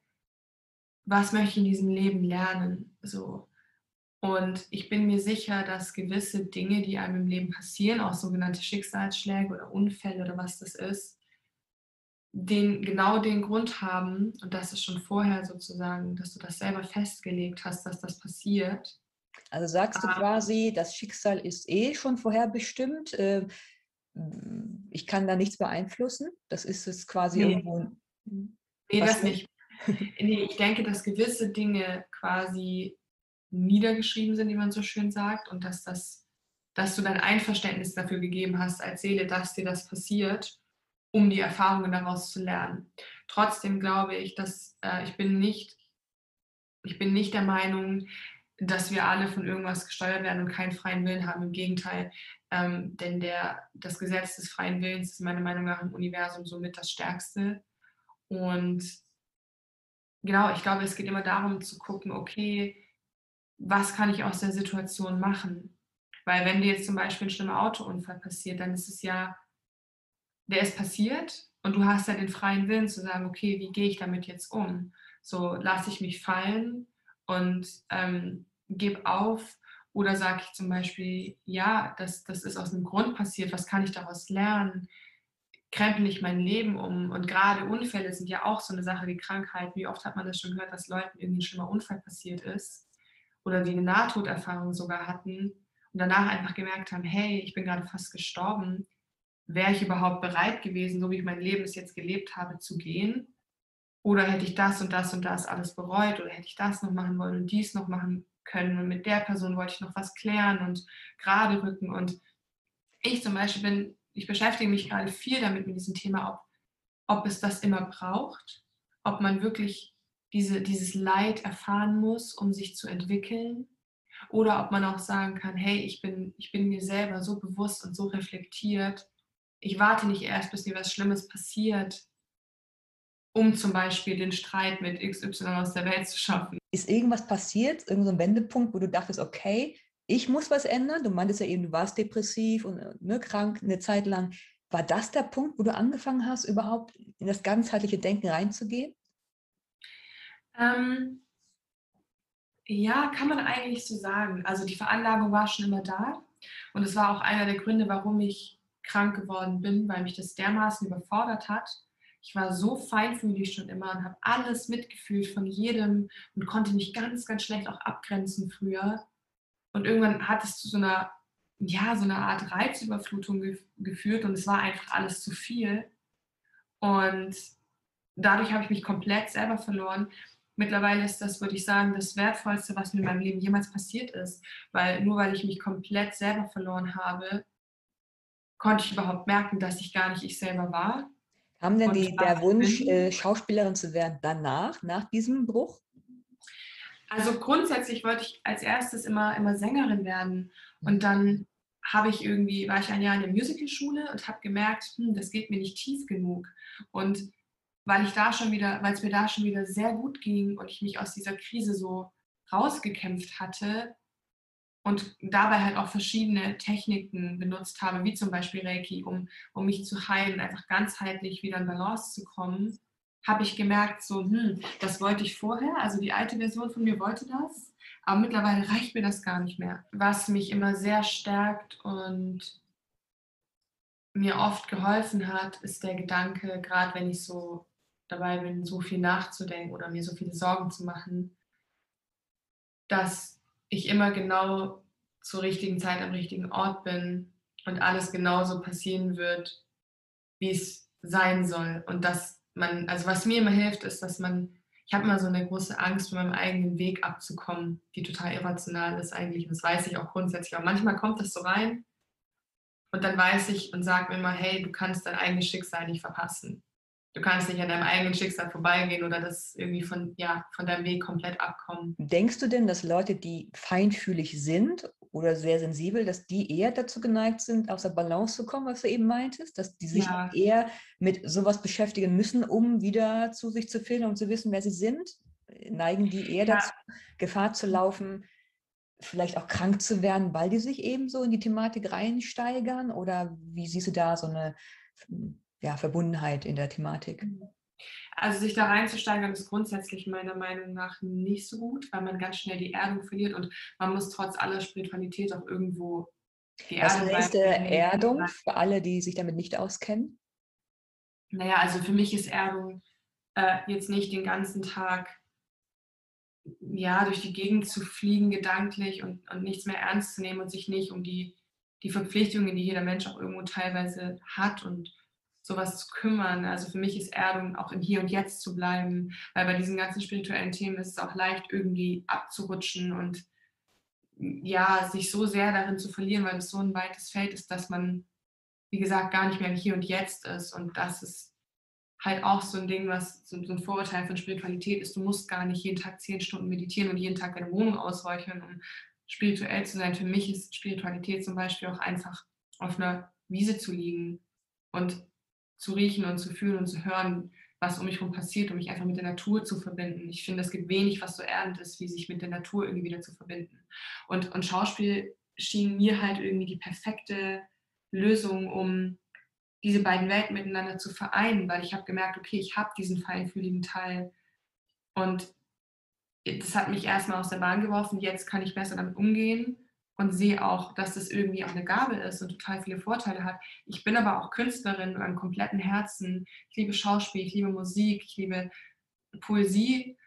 was möchte ich in diesem Leben lernen? So. Und ich bin mir sicher, dass gewisse Dinge, die einem im Leben passieren, auch sogenannte Schicksalsschläge oder Unfälle oder was das ist, den, genau den Grund haben, und das ist schon vorher sozusagen, dass du das selber festgelegt hast, dass das passiert, also sagst du ah. quasi, das Schicksal ist eh schon vorherbestimmt. Äh, ich kann da nichts beeinflussen. Das ist es quasi nee. irgendwo. Nee, das nicht. nee, ich denke, dass gewisse Dinge quasi niedergeschrieben sind, wie man so schön sagt, und dass das, dass du dein Einverständnis dafür gegeben hast als Seele, dass dir das passiert, um die Erfahrungen daraus zu lernen. Trotzdem glaube ich, dass äh, ich bin nicht, ich bin nicht der Meinung, dass wir alle von irgendwas gesteuert werden und keinen freien Willen haben. Im Gegenteil, ähm, denn der, das Gesetz des freien Willens ist meiner Meinung nach im Universum somit das stärkste. Und genau, ich glaube, es geht immer darum zu gucken, okay, was kann ich aus der Situation machen? Weil wenn dir jetzt zum Beispiel ein schlimmer Autounfall passiert, dann ist es ja, der ist passiert und du hast ja den freien Willen zu sagen, okay, wie gehe ich damit jetzt um? So lasse ich mich fallen und ähm, gebe auf oder sage ich zum Beispiel, ja, das, das ist aus einem Grund passiert, was kann ich daraus lernen? Krempel ich mein Leben um? Und gerade Unfälle sind ja auch so eine Sache wie Krankheit. Wie oft hat man das schon gehört, dass Leuten irgendwie ein schlimmer Unfall passiert ist oder die eine Nahtoderfahrung sogar hatten und danach einfach gemerkt haben, hey, ich bin gerade fast gestorben. Wäre ich überhaupt bereit gewesen, so wie ich mein Leben bis jetzt gelebt habe, zu gehen? Oder hätte ich das und das und das alles bereut oder hätte ich das noch machen wollen und dies noch machen können und mit der Person wollte ich noch was klären und gerade rücken. Und ich zum Beispiel bin, ich beschäftige mich gerade viel damit mit diesem Thema, ob, ob es das immer braucht, ob man wirklich diese, dieses Leid erfahren muss, um sich zu entwickeln. Oder ob man auch sagen kann, hey, ich bin, ich bin mir selber so bewusst und so reflektiert. Ich warte nicht erst, bis mir was Schlimmes passiert, um zum Beispiel den Streit mit XY aus der Welt zu schaffen. Ist irgendwas passiert, irgendein so Wendepunkt, wo du dachtest, okay, ich muss was ändern? Du meintest ja eben, du warst depressiv und ne, krank eine Zeit lang. War das der Punkt, wo du angefangen hast, überhaupt in das ganzheitliche Denken reinzugehen? Ähm, ja, kann man eigentlich so sagen. Also die Veranlagung war schon immer da. Und es war auch einer der Gründe, warum ich krank geworden bin, weil mich das dermaßen überfordert hat ich war so feinfühlig schon immer und habe alles mitgefühlt von jedem und konnte mich ganz, ganz schlecht auch abgrenzen früher. Und irgendwann hat es zu so einer, ja, so einer Art Reizüberflutung ge geführt und es war einfach alles zu viel. Und dadurch habe ich mich komplett selber verloren. Mittlerweile ist das, würde ich sagen, das Wertvollste, was mir in meinem Leben jemals passiert ist. Weil nur weil ich mich komplett selber verloren habe, konnte ich überhaupt merken, dass ich gar nicht ich selber war haben denn die, der Wunsch, äh, Schauspielerin zu werden, danach, nach diesem Bruch? Also grundsätzlich wollte ich als erstes immer, immer Sängerin werden. Und dann habe ich irgendwie, war ich ein Jahr in der Musicalschule und habe gemerkt, hm, das geht mir nicht tief genug. Und weil ich da schon wieder, weil es mir da schon wieder sehr gut ging und ich mich aus dieser Krise so rausgekämpft hatte, und dabei halt auch verschiedene Techniken benutzt habe, wie zum Beispiel Reiki, um, um mich zu heilen, einfach ganzheitlich wieder in Balance zu kommen, habe ich gemerkt, so, hm, das wollte ich vorher, also die alte Version von mir wollte das, Aber mittlerweile reicht mir das gar nicht mehr. Was mich immer sehr stärkt und mir oft geholfen hat, ist der Gedanke, gerade wenn ich so dabei bin, so viel nachzudenken oder mir so viele Sorgen zu machen, dass ich immer genau zur richtigen Zeit am richtigen Ort bin und alles genauso passieren wird, wie es sein soll. Und dass man, also was mir immer hilft, ist, dass man, ich habe immer so eine große Angst, von meinem eigenen Weg abzukommen, die total irrational ist eigentlich. Das weiß ich auch grundsätzlich. Aber manchmal kommt das so rein und dann weiß ich und sage mir immer, hey, du kannst dein eigenes Schicksal nicht verpassen. Du kannst nicht an deinem eigenen Schicksal vorbeigehen oder das irgendwie von, ja, von deinem Weg komplett abkommen. Denkst du denn, dass Leute, die feinfühlig sind oder sehr sensibel, dass die eher dazu geneigt sind, aus der Balance zu kommen, was du eben meintest? Dass die sich ja. eher mit sowas beschäftigen müssen, um wieder zu sich zu finden und zu wissen, wer sie sind? Neigen die eher ja. dazu, Gefahr zu laufen, vielleicht auch krank zu werden, weil die sich eben so in die Thematik reinsteigern? Oder wie siehst du da so eine ja, Verbundenheit in der Thematik? Mhm. Also sich da reinzusteigern ist grundsätzlich meiner Meinung nach nicht so gut, weil man ganz schnell die Erdung verliert und man muss trotz aller Spiritualität auch irgendwo die Was Erdung. Was heißt Erdung für alle, die sich damit nicht auskennen? Naja, also für mich ist Erdung äh, jetzt nicht den ganzen Tag ja, durch die Gegend zu fliegen gedanklich und, und nichts mehr ernst zu nehmen und sich nicht um die, die Verpflichtungen, die jeder Mensch auch irgendwo teilweise hat und sowas zu kümmern. Also für mich ist Erdung auch im Hier und Jetzt zu bleiben, weil bei diesen ganzen spirituellen Themen ist es auch leicht irgendwie abzurutschen und ja, sich so sehr darin zu verlieren, weil es so ein weites Feld ist, dass man, wie gesagt, gar nicht mehr im Hier und Jetzt ist. Und das ist halt auch so ein Ding, was so, ein Vorurteil von Spiritualität ist. Du musst gar nicht jeden Tag zehn Stunden meditieren und jeden Tag deine Wohnung ausräuchern, um spirituell zu sein. Für mich ist Spiritualität zum Beispiel auch einfach auf einer Wiese zu liegen und zu riechen und zu fühlen und zu hören, was um mich herum passiert, um mich einfach mit der Natur zu verbinden. Ich finde, es gibt wenig, was so erdend ist, wie sich mit der Natur irgendwie wieder zu verbinden. Und, und Schauspiel schien mir halt irgendwie die perfekte Lösung, um diese beiden Welten miteinander zu vereinen, weil ich habe gemerkt, okay, ich habe diesen feinfühligen Teil und das hat mich erstmal aus der Bahn geworfen. Jetzt kann ich besser damit umgehen und sehe auch, dass das irgendwie auch eine Gabe ist und total viele Vorteile hat. Ich bin aber auch Künstlerin mit einem kompletten Herzen. Ich liebe Schauspiel, ich liebe Musik, ich liebe Poesie.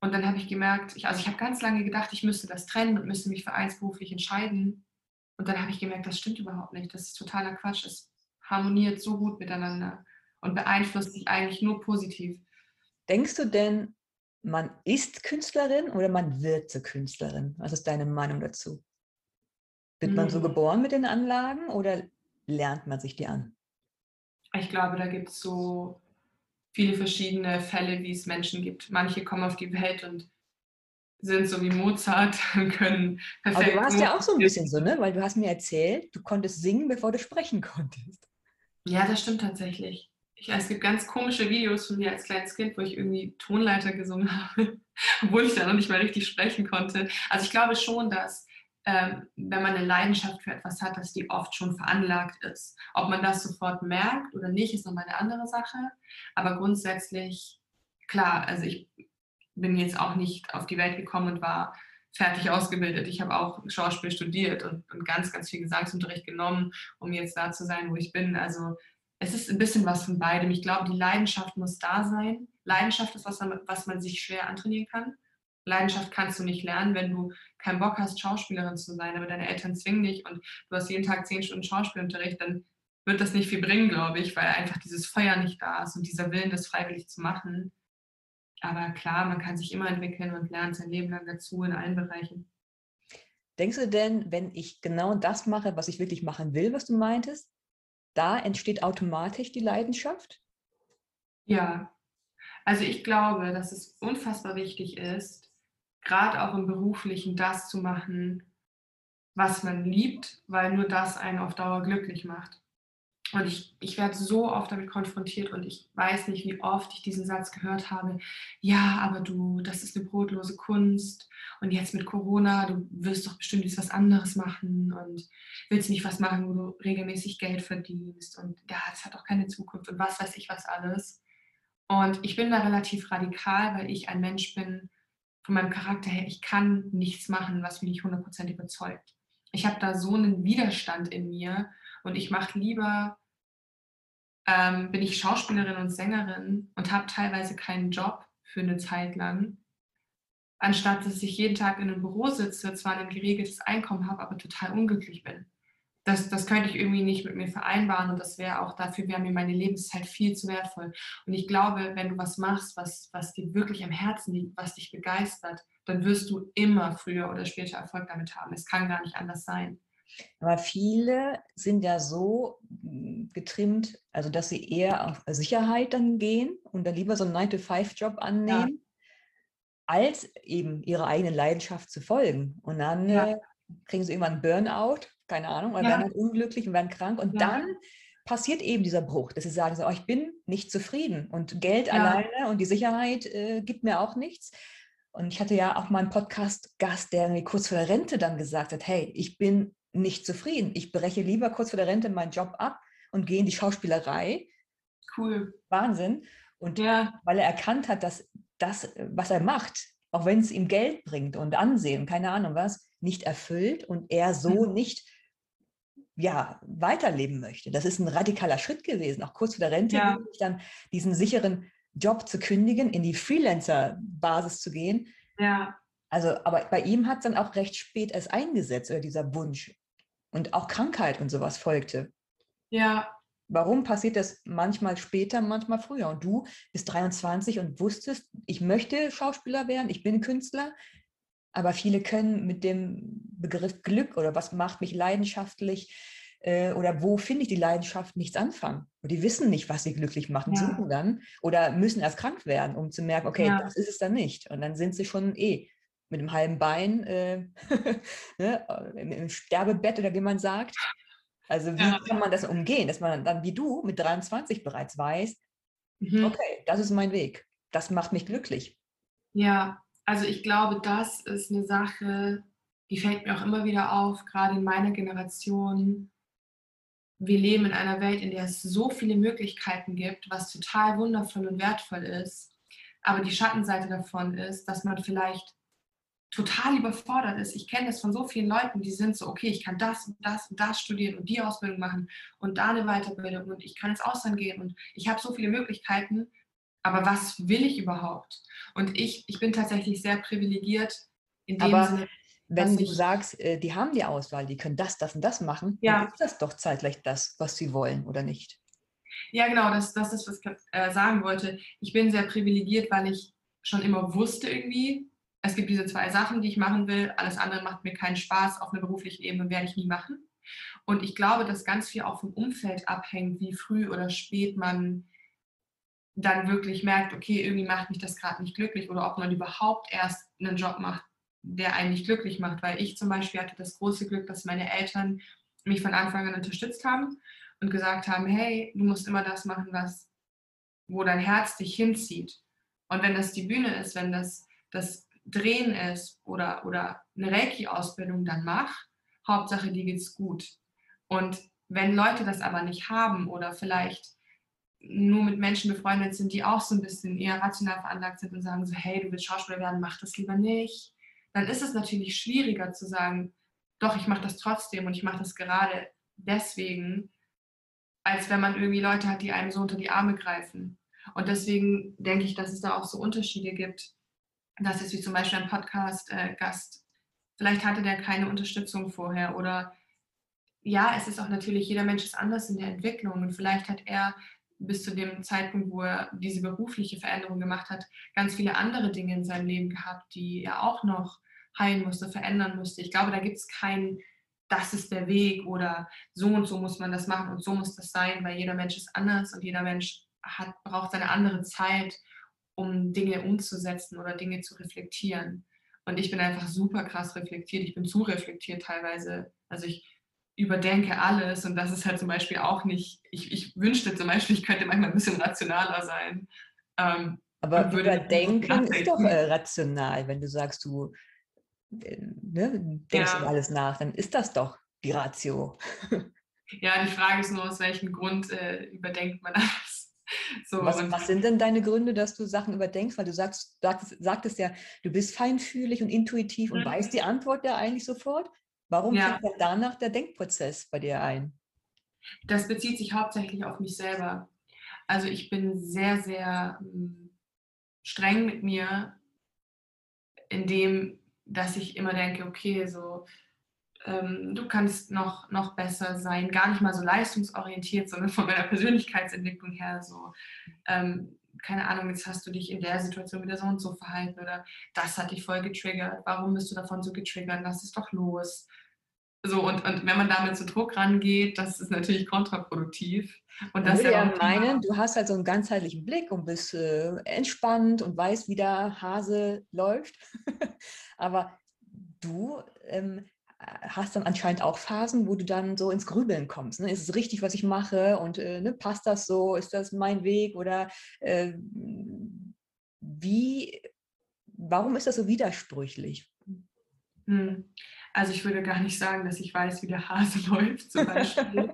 Und dann habe ich gemerkt, ich, also ich habe ganz lange gedacht, ich müsste das trennen und müsste mich vereinsberuflich entscheiden. Und dann habe ich gemerkt, das stimmt überhaupt nicht. Das ist totaler Quatsch. Es harmoniert so gut miteinander und beeinflusst sich eigentlich nur positiv. Denkst du denn, man ist Künstlerin oder man wird zur Künstlerin? Was ist deine Meinung dazu? Wird man so hm. geboren mit den Anlagen oder lernt man sich die an? Ich glaube, da gibt es so viele verschiedene Fälle, wie es Menschen gibt. Manche kommen auf die Welt und sind so wie Mozart und können perfekt. Aber du warst ja auch so ein bisschen so, ne? Weil du hast mir erzählt, du konntest singen, bevor du sprechen konntest. Ja, das stimmt tatsächlich. Ich, es gibt ganz komische Videos von mir als kleines Kind, wo ich irgendwie Tonleiter gesungen habe, obwohl ich da noch nicht mal richtig sprechen konnte. Also ich glaube schon, dass ähm, wenn man eine Leidenschaft für etwas hat, dass die oft schon veranlagt ist. Ob man das sofort merkt oder nicht, ist nochmal eine andere Sache. Aber grundsätzlich, klar, also ich bin jetzt auch nicht auf die Welt gekommen und war fertig ausgebildet. Ich habe auch Schauspiel studiert und, und, ganz, ganz viel Gesangsunterricht genommen, um jetzt da zu sein, wo ich bin. Also es ist ein bisschen was von beidem. Ich glaube, die Leidenschaft muss da sein. Leidenschaft ist was, was man sich schwer antrainieren kann. Leidenschaft kannst du nicht lernen, wenn du keinen Bock hast, Schauspielerin zu sein, aber deine Eltern zwingen dich und du hast jeden Tag zehn Stunden Schauspielunterricht, dann wird das nicht viel bringen, glaube ich, weil einfach dieses Feuer nicht da ist und dieser Willen, das freiwillig zu machen. Aber klar, man kann sich immer entwickeln und lernt sein Leben lang dazu in allen Bereichen. Denkst du denn, wenn ich genau das mache, was ich wirklich machen will, was du meintest, da entsteht automatisch die Leidenschaft? Ja, also ich glaube, dass es unfassbar wichtig ist, gerade auch im beruflichen das zu machen, was man liebt, weil nur das einen auf Dauer glücklich macht. Und ich, ich werde so oft damit konfrontiert und ich weiß nicht, wie oft ich diesen Satz gehört habe. Ja, aber du, das ist eine brotlose Kunst. Und jetzt mit Corona, du wirst doch bestimmt jetzt was anderes machen und willst nicht was machen, wo du regelmäßig Geld verdienst. Und ja, das hat doch keine Zukunft und was weiß ich was alles. Und ich bin da relativ radikal, weil ich ein Mensch bin, von meinem Charakter her, ich kann nichts machen, was mich nicht 100% überzeugt. Ich habe da so einen Widerstand in mir und ich mache lieber, ähm, bin ich Schauspielerin und Sängerin und habe teilweise keinen Job für eine Zeit lang, anstatt dass ich jeden Tag in einem Büro sitze, zwar ein geregeltes Einkommen habe, aber total unglücklich bin das, das könnte ich irgendwie nicht mit mir vereinbaren und das wäre auch dafür wäre mir meine Lebenszeit viel zu wertvoll. Und ich glaube, wenn du was machst, was, was dir wirklich am Herzen liegt, was dich begeistert, dann wirst du immer früher oder später Erfolg damit haben. Es kann gar nicht anders sein. Aber viele sind ja so hm, getrimmt, also dass sie eher auf Sicherheit dann gehen und dann lieber so einen 9-to-5-Job annehmen, ja. als eben ihrer eigenen Leidenschaft zu folgen. Und dann ja. Äh, kriegen sie irgendwann einen Burnout keine Ahnung, oder ja. werden halt unglücklich und werden krank. Und ja. dann passiert eben dieser Bruch, dass sie sagen, so, oh, ich bin nicht zufrieden und Geld ja. alleine und die Sicherheit äh, gibt mir auch nichts. Und ich hatte ja auch mal einen Podcast-Gast, der mir kurz vor der Rente dann gesagt hat, hey, ich bin nicht zufrieden. Ich breche lieber kurz vor der Rente meinen Job ab und gehe in die Schauspielerei. Cool. Wahnsinn. Und ja. weil er erkannt hat, dass das, was er macht, auch wenn es ihm Geld bringt und Ansehen, keine Ahnung was, nicht erfüllt und er so mhm. nicht ja, weiterleben möchte. Das ist ein radikaler Schritt gewesen, auch kurz vor der Rente, ja. dann diesen sicheren Job zu kündigen, in die Freelancer-Basis zu gehen. Ja. Also, aber bei ihm hat es dann auch recht spät erst eingesetzt, oder dieser Wunsch. Und auch Krankheit und sowas folgte. Ja. Warum passiert das manchmal später, manchmal früher? Und du bist 23 und wusstest, ich möchte Schauspieler werden, ich bin Künstler, aber viele können mit dem Begriff Glück oder was macht mich leidenschaftlich äh, oder wo finde ich die Leidenschaft nichts anfangen. Und die wissen nicht, was sie glücklich macht und ja. suchen dann oder müssen erst krank werden, um zu merken, okay, ja. das ist es dann nicht. Und dann sind sie schon eh mit einem halben Bein äh, ne, im, im, Sterbebett oder wie man sagt. Also wie ja. kann man das umgehen, dass man dann wie du mit 23 bereits weiß, mhm. okay, das ist mein Weg, das macht mich glücklich. Ja, also ich glaube, das ist eine Sache, die fällt mir auch immer wieder auf, gerade in meiner Generation. Wir leben in einer Welt, in der es so viele Möglichkeiten gibt, was total wundervoll und wertvoll ist. Aber die Schattenseite davon ist, dass man vielleicht total überfordert ist. Ich kenne das von so vielen Leuten, die sind so, okay, ich kann das und das und das studieren und die Ausbildung machen und da eine Weiterbildung und ich kann ins Ausland gehen und ich habe so viele Möglichkeiten, aber was will ich überhaupt? Und ich, ich bin tatsächlich sehr privilegiert in dem aber Sinne. Wenn du sagst, äh, die haben die Auswahl, die können das, das und das machen, ja. dann ist das doch zeitgleich das, was sie wollen, oder nicht? Ja, genau, das, das ist, was ich äh, sagen wollte. Ich bin sehr privilegiert, weil ich schon immer wusste irgendwie, es gibt diese zwei Sachen, die ich machen will. Alles andere macht mir keinen Spaß auf einer beruflichen Ebene, werde ich nie machen. Und ich glaube, dass ganz viel auch vom Umfeld abhängt, wie früh oder spät man dann wirklich merkt, okay, irgendwie macht mich das gerade nicht glücklich oder ob man überhaupt erst einen Job macht, der einen nicht glücklich macht. Weil ich zum Beispiel hatte das große Glück, dass meine Eltern mich von Anfang an unterstützt haben und gesagt haben, hey, du musst immer das machen, was, wo dein Herz dich hinzieht. Und wenn das die Bühne ist, wenn das das Drehen ist oder, oder eine Reiki-Ausbildung, dann mach. Hauptsache, dir geht's gut. Und wenn Leute das aber nicht haben oder vielleicht nur mit Menschen befreundet sind, die auch so ein bisschen eher rational veranlagt sind und sagen so, hey, du willst Schauspieler werden, mach das lieber nicht, dann ist es natürlich schwieriger zu sagen, doch, ich mache das trotzdem und ich mache das gerade deswegen, als wenn man irgendwie Leute hat, die einem so unter die Arme greifen. Und deswegen denke ich, dass es da auch so Unterschiede gibt. Das ist wie zum Beispiel ein Podcast-Gast. Äh, Vielleicht hatte der keine Unterstützung vorher oder ja, es ist auch natürlich, jeder Mensch ist anders in der Entwicklung und vielleicht hat er bis zu dem Zeitpunkt, wo er diese berufliche Veränderung gemacht hat, ganz viele andere Dinge in seinem Leben gehabt, die er auch noch heilen musste, verändern musste. Ich glaube, da gibt es keinen, das ist der Weg oder so und so muss man das machen und so muss das sein, weil jeder Mensch ist anders und jeder Mensch hat, braucht seine andere Zeit, um Dinge umzusetzen oder Dinge zu reflektieren. Und ich bin einfach super krass reflektiert. Ich bin zu reflektiert teilweise. Also ich überdenke alles und das ist halt zum Beispiel auch nicht, ich, ich wünschte zum Beispiel, ich könnte manchmal ein bisschen rationaler sein. Ähm, Aber überdenken ist doch äh, rational, wenn du sagst, du äh, ne, denkst ja. alles nach, dann ist das doch die Ratio. Ja, die Frage ist nur, aus welchem Grund äh, überdenkt man das. So, was, was, sind denn deine Gründe, dass du Sachen überdenkst? Weil du sagst, sagst, sagtest ja, du bist feinfühlig und intuitiv und mhm. weißt die Antwort ja eigentlich sofort. Warum ja. fängt danach der Denkprozess bei dir ein? Das bezieht sich hauptsächlich auf mich selber. Also ich bin sehr, sehr hm, streng mit mir, indem, dass ich immer denke, okay, so ähm, du kannst noch, noch besser sein, gar nicht mal so leistungsorientiert, sondern von meiner Persönlichkeitsentwicklung her so, ähm, keine Ahnung, jetzt hast du dich in der Situation wieder so und so verhalten oder das hat dich voll getriggert, warum bist du davon so getriggert, lass es doch los. So, und, und wenn man damit zu Druck rangeht, das ist natürlich kontraproduktiv. Und das ich würde ja meinen, du hast halt so einen ganzheitlichen Blick und bist äh, entspannt und weißt, wie der Hase läuft. Aber du ähm, hast dann anscheinend auch Phasen, wo du dann so ins Grübeln kommst. Ne? Ist es richtig, was ich mache? Und äh, ne, passt das so? Ist das mein Weg? Oder äh, wie, warum ist das so widersprüchlich? Hm. Also ich würde gar nicht sagen, dass ich weiß, wie der Hase läuft, zum Beispiel.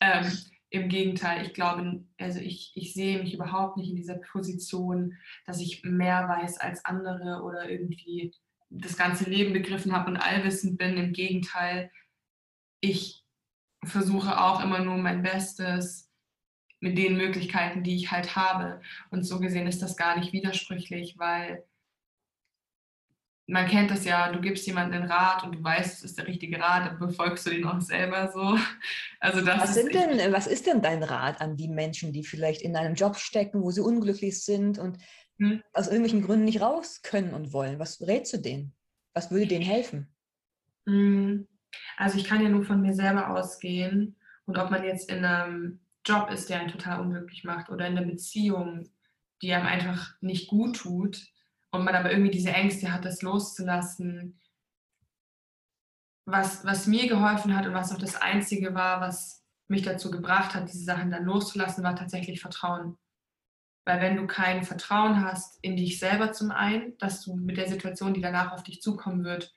ähm, Im Gegenteil, ich glaube, also ich, ich sehe mich überhaupt nicht in dieser Position, dass ich mehr weiß als andere oder irgendwie das ganze Leben begriffen habe und allwissend bin. Im Gegenteil, ich versuche auch immer nur mein Bestes mit den Möglichkeiten, die ich halt habe. Und so gesehen ist das gar nicht widersprüchlich, weil man kennt das ja, du gibst jemandem den Rat und du weißt, es ist der richtige Rat, dann befolgst du den auch selber so. Also das was, sind denn, was ist denn dein Rat an die Menschen, die vielleicht in einem Job stecken, wo sie unglücklich sind und hm. aus irgendwelchen Gründen nicht raus können und wollen? Was rätst du denen? Was würde denen helfen? Hm. Also ich kann ja nur von mir selber ausgehen und ob man jetzt in einem Job ist, der einen total unglücklich macht oder in einer Beziehung, die einem einfach nicht gut tut, und man aber irgendwie diese Ängste hat, das loszulassen. Was, was mir geholfen hat und was auch das Einzige war, was mich dazu gebracht hat, diese Sachen dann loszulassen, war tatsächlich Vertrauen. Weil wenn du kein Vertrauen hast in dich selber zum einen, dass du mit der Situation, die danach auf dich zukommen wird,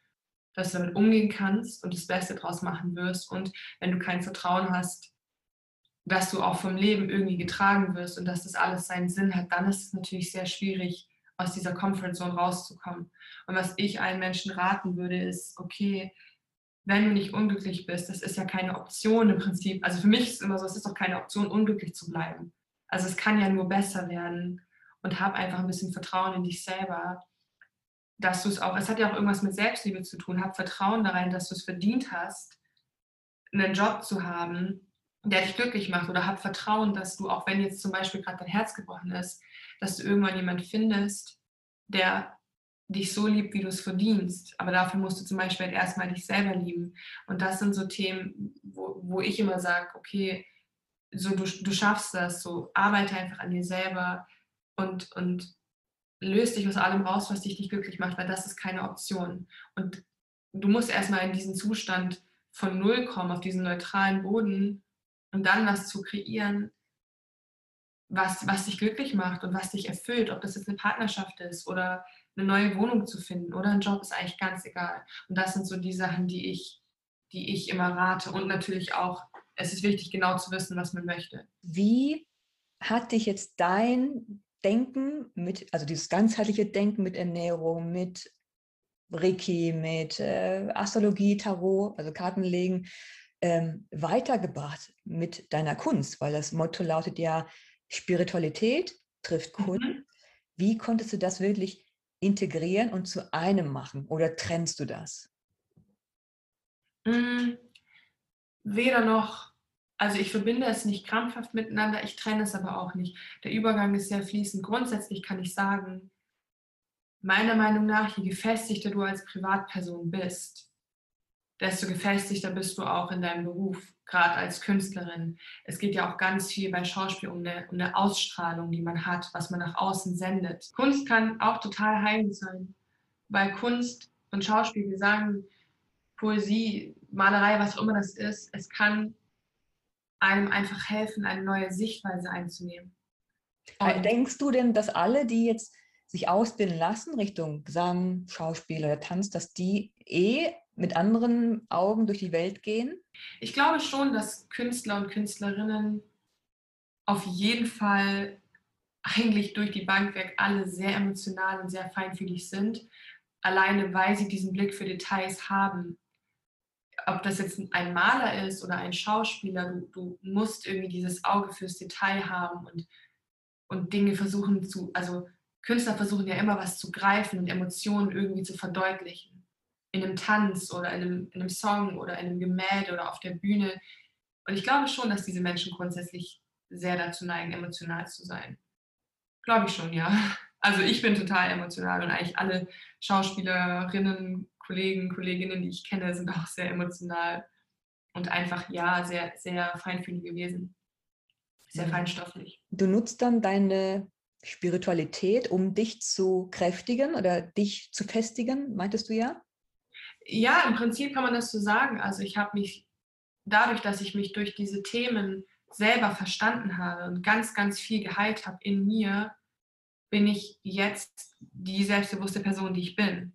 dass du damit umgehen kannst und das Beste draus machen wirst. Und wenn du kein Vertrauen hast, dass du auch vom Leben irgendwie getragen wirst und dass das alles seinen Sinn hat, dann ist es natürlich sehr schwierig, aus dieser Comfort Zone rauszukommen. Und was ich allen Menschen raten würde, ist, okay, wenn du nicht unglücklich bist, das ist ja keine Option im Prinzip. Also für mich ist es immer so, es ist doch keine Option, unglücklich zu bleiben. Also es kann ja nur besser werden und hab einfach ein bisschen Vertrauen in dich selber, dass du es auch, es hat ja auch irgendwas mit Selbstliebe zu tun, hab Vertrauen darin, dass du es verdient hast, einen Job zu haben, der dich glücklich macht oder hab Vertrauen, dass du, auch wenn jetzt zum Beispiel gerade dein Herz gebrochen ist, dass du irgendwann jemand findest, der dich so liebt, wie du es verdienst. Aber dafür musst du zum Beispiel halt erstmal dich selber lieben. Und das sind so Themen, wo, wo ich immer sage, okay, so du, du schaffst das, so arbeite einfach an dir selber und, und löst dich aus allem raus, was dich nicht glücklich macht, weil das ist keine Option. Und du musst erstmal in diesen Zustand von Null kommen, auf diesen neutralen Boden und dann was zu kreieren, was, was dich glücklich macht und was dich erfüllt, ob das jetzt eine Partnerschaft ist oder eine neue Wohnung zu finden oder ein Job, ist eigentlich ganz egal. Und das sind so die Sachen, die ich, die ich immer rate. Und natürlich auch, es ist wichtig, genau zu wissen, was man möchte. Wie hat dich jetzt dein Denken mit, also dieses ganzheitliche Denken mit Ernährung, mit Reiki, mit äh, Astrologie, Tarot, also Kartenlegen, ähm, weitergebracht mit deiner Kunst? Weil das Motto lautet ja, Spiritualität trifft. Kunst. Mhm. Wie konntest du das wirklich integrieren und zu einem machen? Oder trennst du das? Mhm. Weder noch. Also ich verbinde es nicht krampfhaft miteinander, ich trenne es aber auch nicht. Der Übergang ist sehr fließend. Grundsätzlich kann ich sagen, meiner Meinung nach, je gefestigter du als Privatperson bist, desto gefestigter bist du auch in deinem Beruf, gerade als Künstlerin. Es geht ja auch ganz viel bei Schauspiel um eine, um eine Ausstrahlung, die man hat, was man nach außen sendet. Kunst kann auch total heilend sein, weil Kunst und Schauspiel, wir sagen Poesie, Malerei, was auch immer das ist, es kann einem einfach helfen, eine neue Sichtweise einzunehmen. Und Denkst du denn, dass alle, die jetzt sich ausbilden lassen Richtung Gesang, Schauspiel oder Tanz, dass die eh mit anderen Augen durch die Welt gehen? Ich glaube schon, dass Künstler und Künstlerinnen auf jeden Fall eigentlich durch die Bank weg alle sehr emotional und sehr feinfühlig sind, alleine weil sie diesen Blick für Details haben. Ob das jetzt ein Maler ist oder ein Schauspieler, du, du musst irgendwie dieses Auge fürs Detail haben und, und Dinge versuchen zu, also Künstler versuchen ja immer was zu greifen und Emotionen irgendwie zu verdeutlichen. In einem Tanz oder in einem, in einem Song oder in einem Gemälde oder auf der Bühne. Und ich glaube schon, dass diese Menschen grundsätzlich sehr dazu neigen, emotional zu sein. Glaube ich schon, ja. Also ich bin total emotional und eigentlich alle Schauspielerinnen, Kollegen, Kolleginnen, die ich kenne, sind auch sehr emotional und einfach, ja, sehr, sehr feinfühlig gewesen. Sehr mhm. feinstofflich. Du nutzt dann deine Spiritualität, um dich zu kräftigen oder dich zu festigen, meintest du ja? Ja, im Prinzip kann man das so sagen. Also ich habe mich dadurch, dass ich mich durch diese Themen selber verstanden habe und ganz, ganz viel geheilt habe in mir, bin ich jetzt die selbstbewusste Person, die ich bin.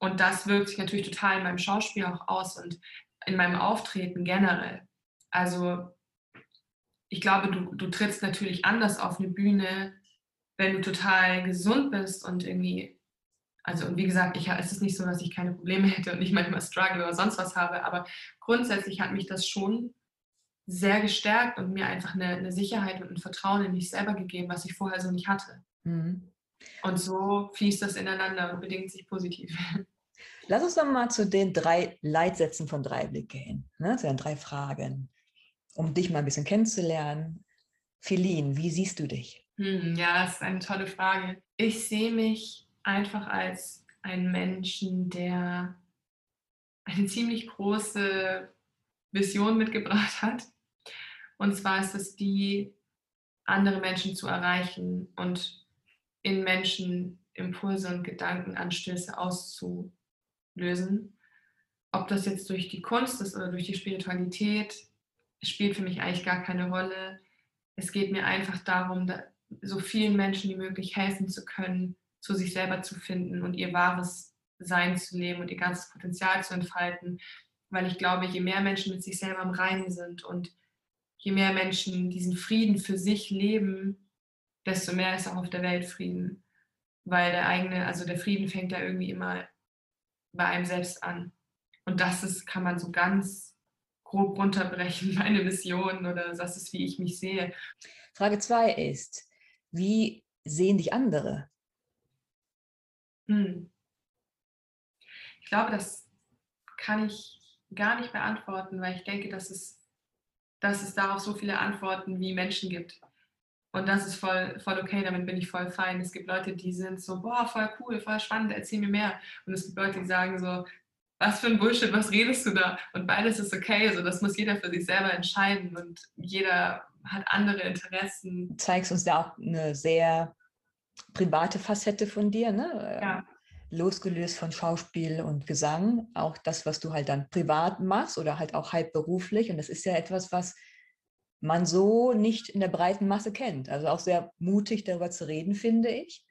Und das wirkt sich natürlich total in meinem Schauspiel auch aus und in meinem Auftreten generell. Also ich glaube, du, du trittst natürlich anders auf eine Bühne, wenn du total gesund bist und irgendwie, also und wie gesagt, ich, es ist nicht so, dass ich keine Probleme hätte und nicht manchmal struggle oder sonst was habe, aber grundsätzlich hat mich das schon sehr gestärkt und mir einfach eine, eine Sicherheit und ein Vertrauen in mich selber gegeben, was ich vorher so nicht hatte. Mhm. Und so fließt das ineinander und bedingt sich positiv. Lass uns doch mal zu den drei Leitsätzen von Dreiblick gehen, ne? zu den drei Fragen, um dich mal ein bisschen kennenzulernen. Feline, wie siehst du dich? Hm, ja, das ist eine tolle Frage. Ich sehe mich einfach als einen Menschen, der eine ziemlich große Vision mitgebracht hat. Und zwar ist es die, andere Menschen zu erreichen und in Menschen Impulse und Gedankenanstöße auszulösen. Ob das jetzt durch die Kunst ist oder durch die Spiritualität, spielt für mich eigentlich gar keine Rolle. Es geht mir einfach darum, so vielen Menschen wie möglich helfen zu können, zu sich selber zu finden und ihr wahres Sein zu leben und ihr ganzes Potenzial zu entfalten. Weil ich glaube, je mehr Menschen mit sich selber im Reinen sind und je mehr Menschen diesen Frieden für sich leben, desto mehr ist auch auf der Welt Frieden. Weil der eigene, also der Frieden fängt ja irgendwie immer bei einem selbst an. Und das ist, kann man so ganz grob runterbrechen, meine Vision oder das ist, wie ich mich sehe. Frage zwei ist, wie sehen dich andere? Hm. Ich glaube, das kann ich gar nicht beantworten, weil ich denke, dass es, dass es darauf so viele Antworten wie Menschen gibt. Und das ist voll, voll okay, damit bin ich voll fein. Es gibt Leute, die sind so, boah, voll cool, voll spannend, erzähl mir mehr. Und es gibt Leute, die sagen so, was für ein Bullshit, was redest du da? Und beides ist okay. Also das muss jeder für sich selber entscheiden und jeder hat andere Interessen. Du zeigst uns da auch eine sehr private Facette von dir, ne? Ja. Losgelöst von Schauspiel und Gesang, auch das, was du halt dann privat machst oder halt auch halb beruflich. Und das ist ja etwas, was man so nicht in der breiten Masse kennt. Also auch sehr mutig darüber zu reden, finde ich.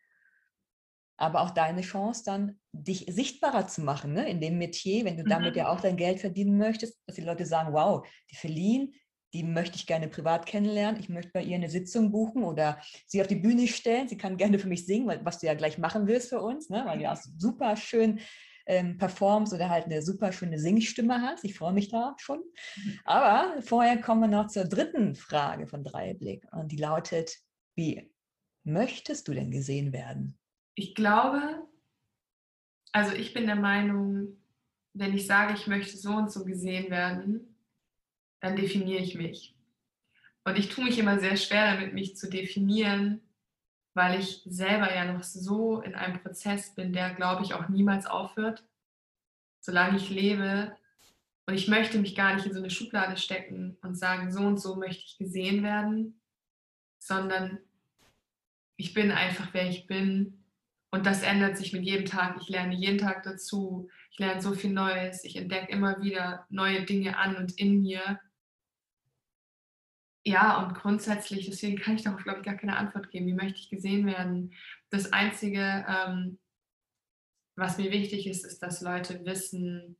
Aber auch deine Chance dann, dich sichtbarer zu machen ne? in dem Metier, wenn du damit mhm. ja auch dein Geld verdienen möchtest, dass die Leute sagen, wow, die Feline, die möchte ich gerne privat kennenlernen. Ich möchte bei ihr eine Sitzung buchen oder sie auf die Bühne stellen. Sie kann gerne für mich singen, was du ja gleich machen willst für uns, ne? weil du ja auch super schön ähm, performst oder halt eine super schöne Singstimme hast. Ich freue mich da schon. Aber vorher kommen wir noch zur dritten Frage von Dreiblick und die lautet, wie möchtest du denn gesehen werden? Ich glaube, also ich bin der Meinung, wenn ich sage, ich möchte so und so gesehen werden, dann definiere ich mich. Und ich tue mich immer sehr schwer damit, mich zu definieren, weil ich selber ja noch so in einem Prozess bin, der, glaube ich, auch niemals aufhört, solange ich lebe. Und ich möchte mich gar nicht in so eine Schublade stecken und sagen, so und so möchte ich gesehen werden, sondern ich bin einfach, wer ich bin. Und das ändert sich mit jedem Tag. Ich lerne jeden Tag dazu. Ich lerne so viel Neues. Ich entdecke immer wieder neue Dinge an und in mir. Ja, und grundsätzlich, deswegen kann ich darauf, glaube ich, gar keine Antwort geben. Wie möchte ich gesehen werden? Das Einzige, ähm, was mir wichtig ist, ist, dass Leute wissen,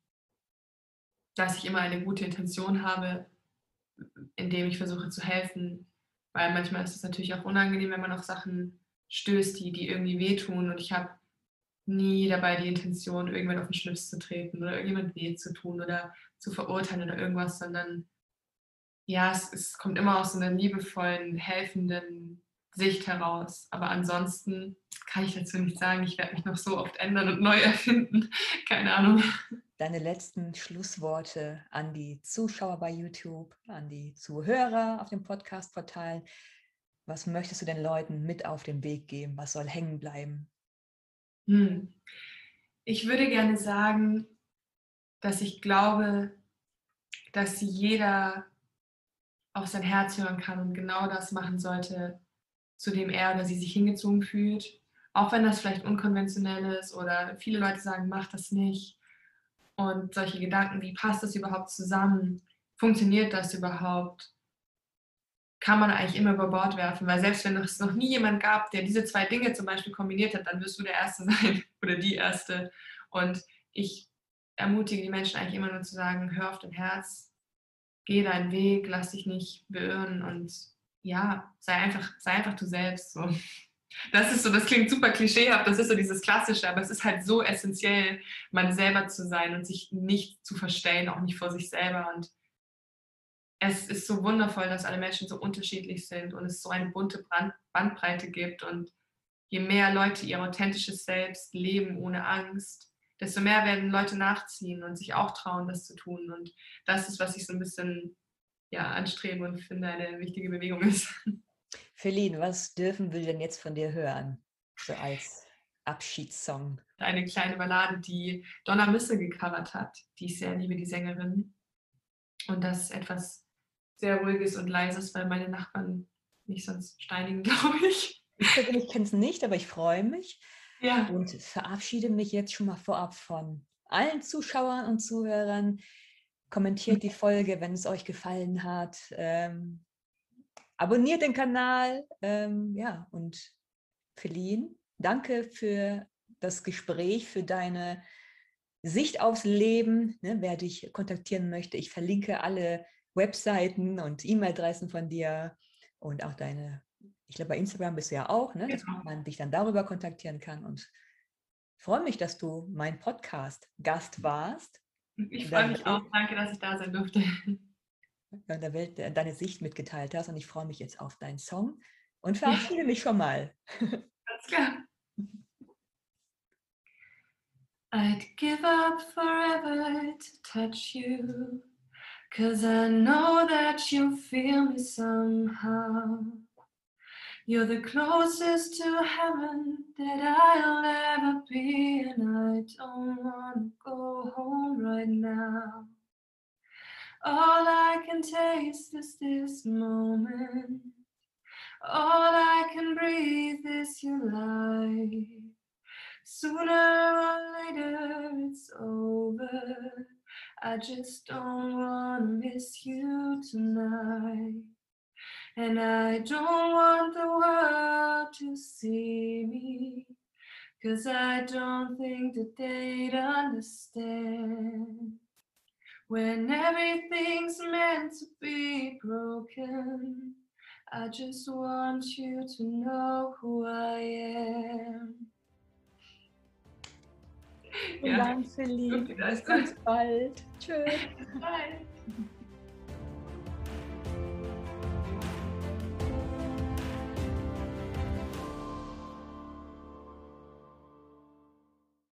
dass ich immer eine gute Intention habe, indem ich versuche zu helfen. Weil manchmal ist es natürlich auch unangenehm, wenn man auf Sachen stößt, die, die irgendwie wehtun. Und ich habe nie dabei die Intention, irgendwann auf den Schlips zu treten oder irgendjemand weh zu tun oder zu verurteilen oder irgendwas, sondern ja, es, es kommt immer aus so einer liebevollen, helfenden Sicht heraus. Aber ansonsten kann ich dazu nicht sagen, ich werde mich noch so oft ändern und neu erfinden. Keine Ahnung. Deine letzten Schlussworte an die Zuschauer bei YouTube, an die Zuhörer auf dem Podcast-Portal. Was möchtest du den Leuten mit auf den Weg geben? Was soll hängen bleiben? Hm. Ich würde gerne sagen, dass ich glaube, dass jeder auf sein Herz hören kann und genau das machen sollte, zu dem er oder sie sich hingezogen fühlt. Auch wenn das vielleicht unkonventionell ist oder viele Leute sagen, mach das nicht. Und solche Gedanken wie, passt das überhaupt zusammen? Funktioniert das überhaupt? Kann man eigentlich immer über Bord werfen, weil selbst wenn es noch nie jemand gab, der diese zwei Dinge zum Beispiel kombiniert hat, dann wirst du der Erste sein oder die Erste. Und ich ermutige die Menschen eigentlich immer nur zu sagen, hör auf dein Herz, geh deinen Weg, lass dich nicht beirren und ja, sei einfach, sei einfach du selbst. So. Das ist so, das klingt super klischeehaft, das ist so dieses Klassische, aber es ist halt so essentiell, man selber zu sein und sich nicht zu verstellen, auch nicht vor sich selber. Und es ist so wundervoll, dass alle Menschen so unterschiedlich sind und es so eine bunte Brand Bandbreite gibt. Und je mehr Leute ihr authentisches Selbst leben ohne Angst, desto mehr werden Leute nachziehen und sich auch trauen, das zu tun. Und das ist, was ich so ein bisschen ja, anstrebe und finde eine wichtige Bewegung ist. Feline, was dürfen wir denn jetzt von dir hören? So als Abschiedssong. Eine kleine Ballade, die Donna Misse gecovert hat, die ich sehr liebe, die Sängerin. Und das ist etwas sehr ruhiges und leises, weil meine Nachbarn mich sonst steinigen, glaube ich. Ich kenne es nicht, aber ich freue mich. Ja. Und verabschiede mich jetzt schon mal vorab von allen Zuschauern und Zuhörern. Kommentiert die Folge, wenn es euch gefallen hat. Ähm, abonniert den Kanal. Ähm, ja, und Feline, danke für das Gespräch, für deine Sicht aufs Leben. Ne, wer dich kontaktieren möchte, ich verlinke alle Webseiten und E-Mail-Adressen von dir und auch deine ich glaube, bei Instagram bist du ja auch, ne? dass genau. man dich dann darüber kontaktieren kann. Und ich freue mich, dass du mein Podcast-Gast warst. Ich freue mich auch. Danke, dass ich da sein durfte. In der Welt deine Sicht mitgeteilt hast. Und ich freue mich jetzt auf deinen Song und verabschiede ja. mich schon mal. Ganz klar. I'd give up forever to touch you, cause I know that you feel me somehow. You're the closest to heaven that I'll ever be, and I don't want to go home right now. All I can taste is this moment. All I can breathe is your light. Sooner or later it's over. I just don't want to miss you tonight. And I don't want the world to see me, cause I don't think that they'd understand. When everything's meant to be broken, I just want you to know who I am. Vielen Dank, Celine. Bis ganz bald. Tschüss. Bye.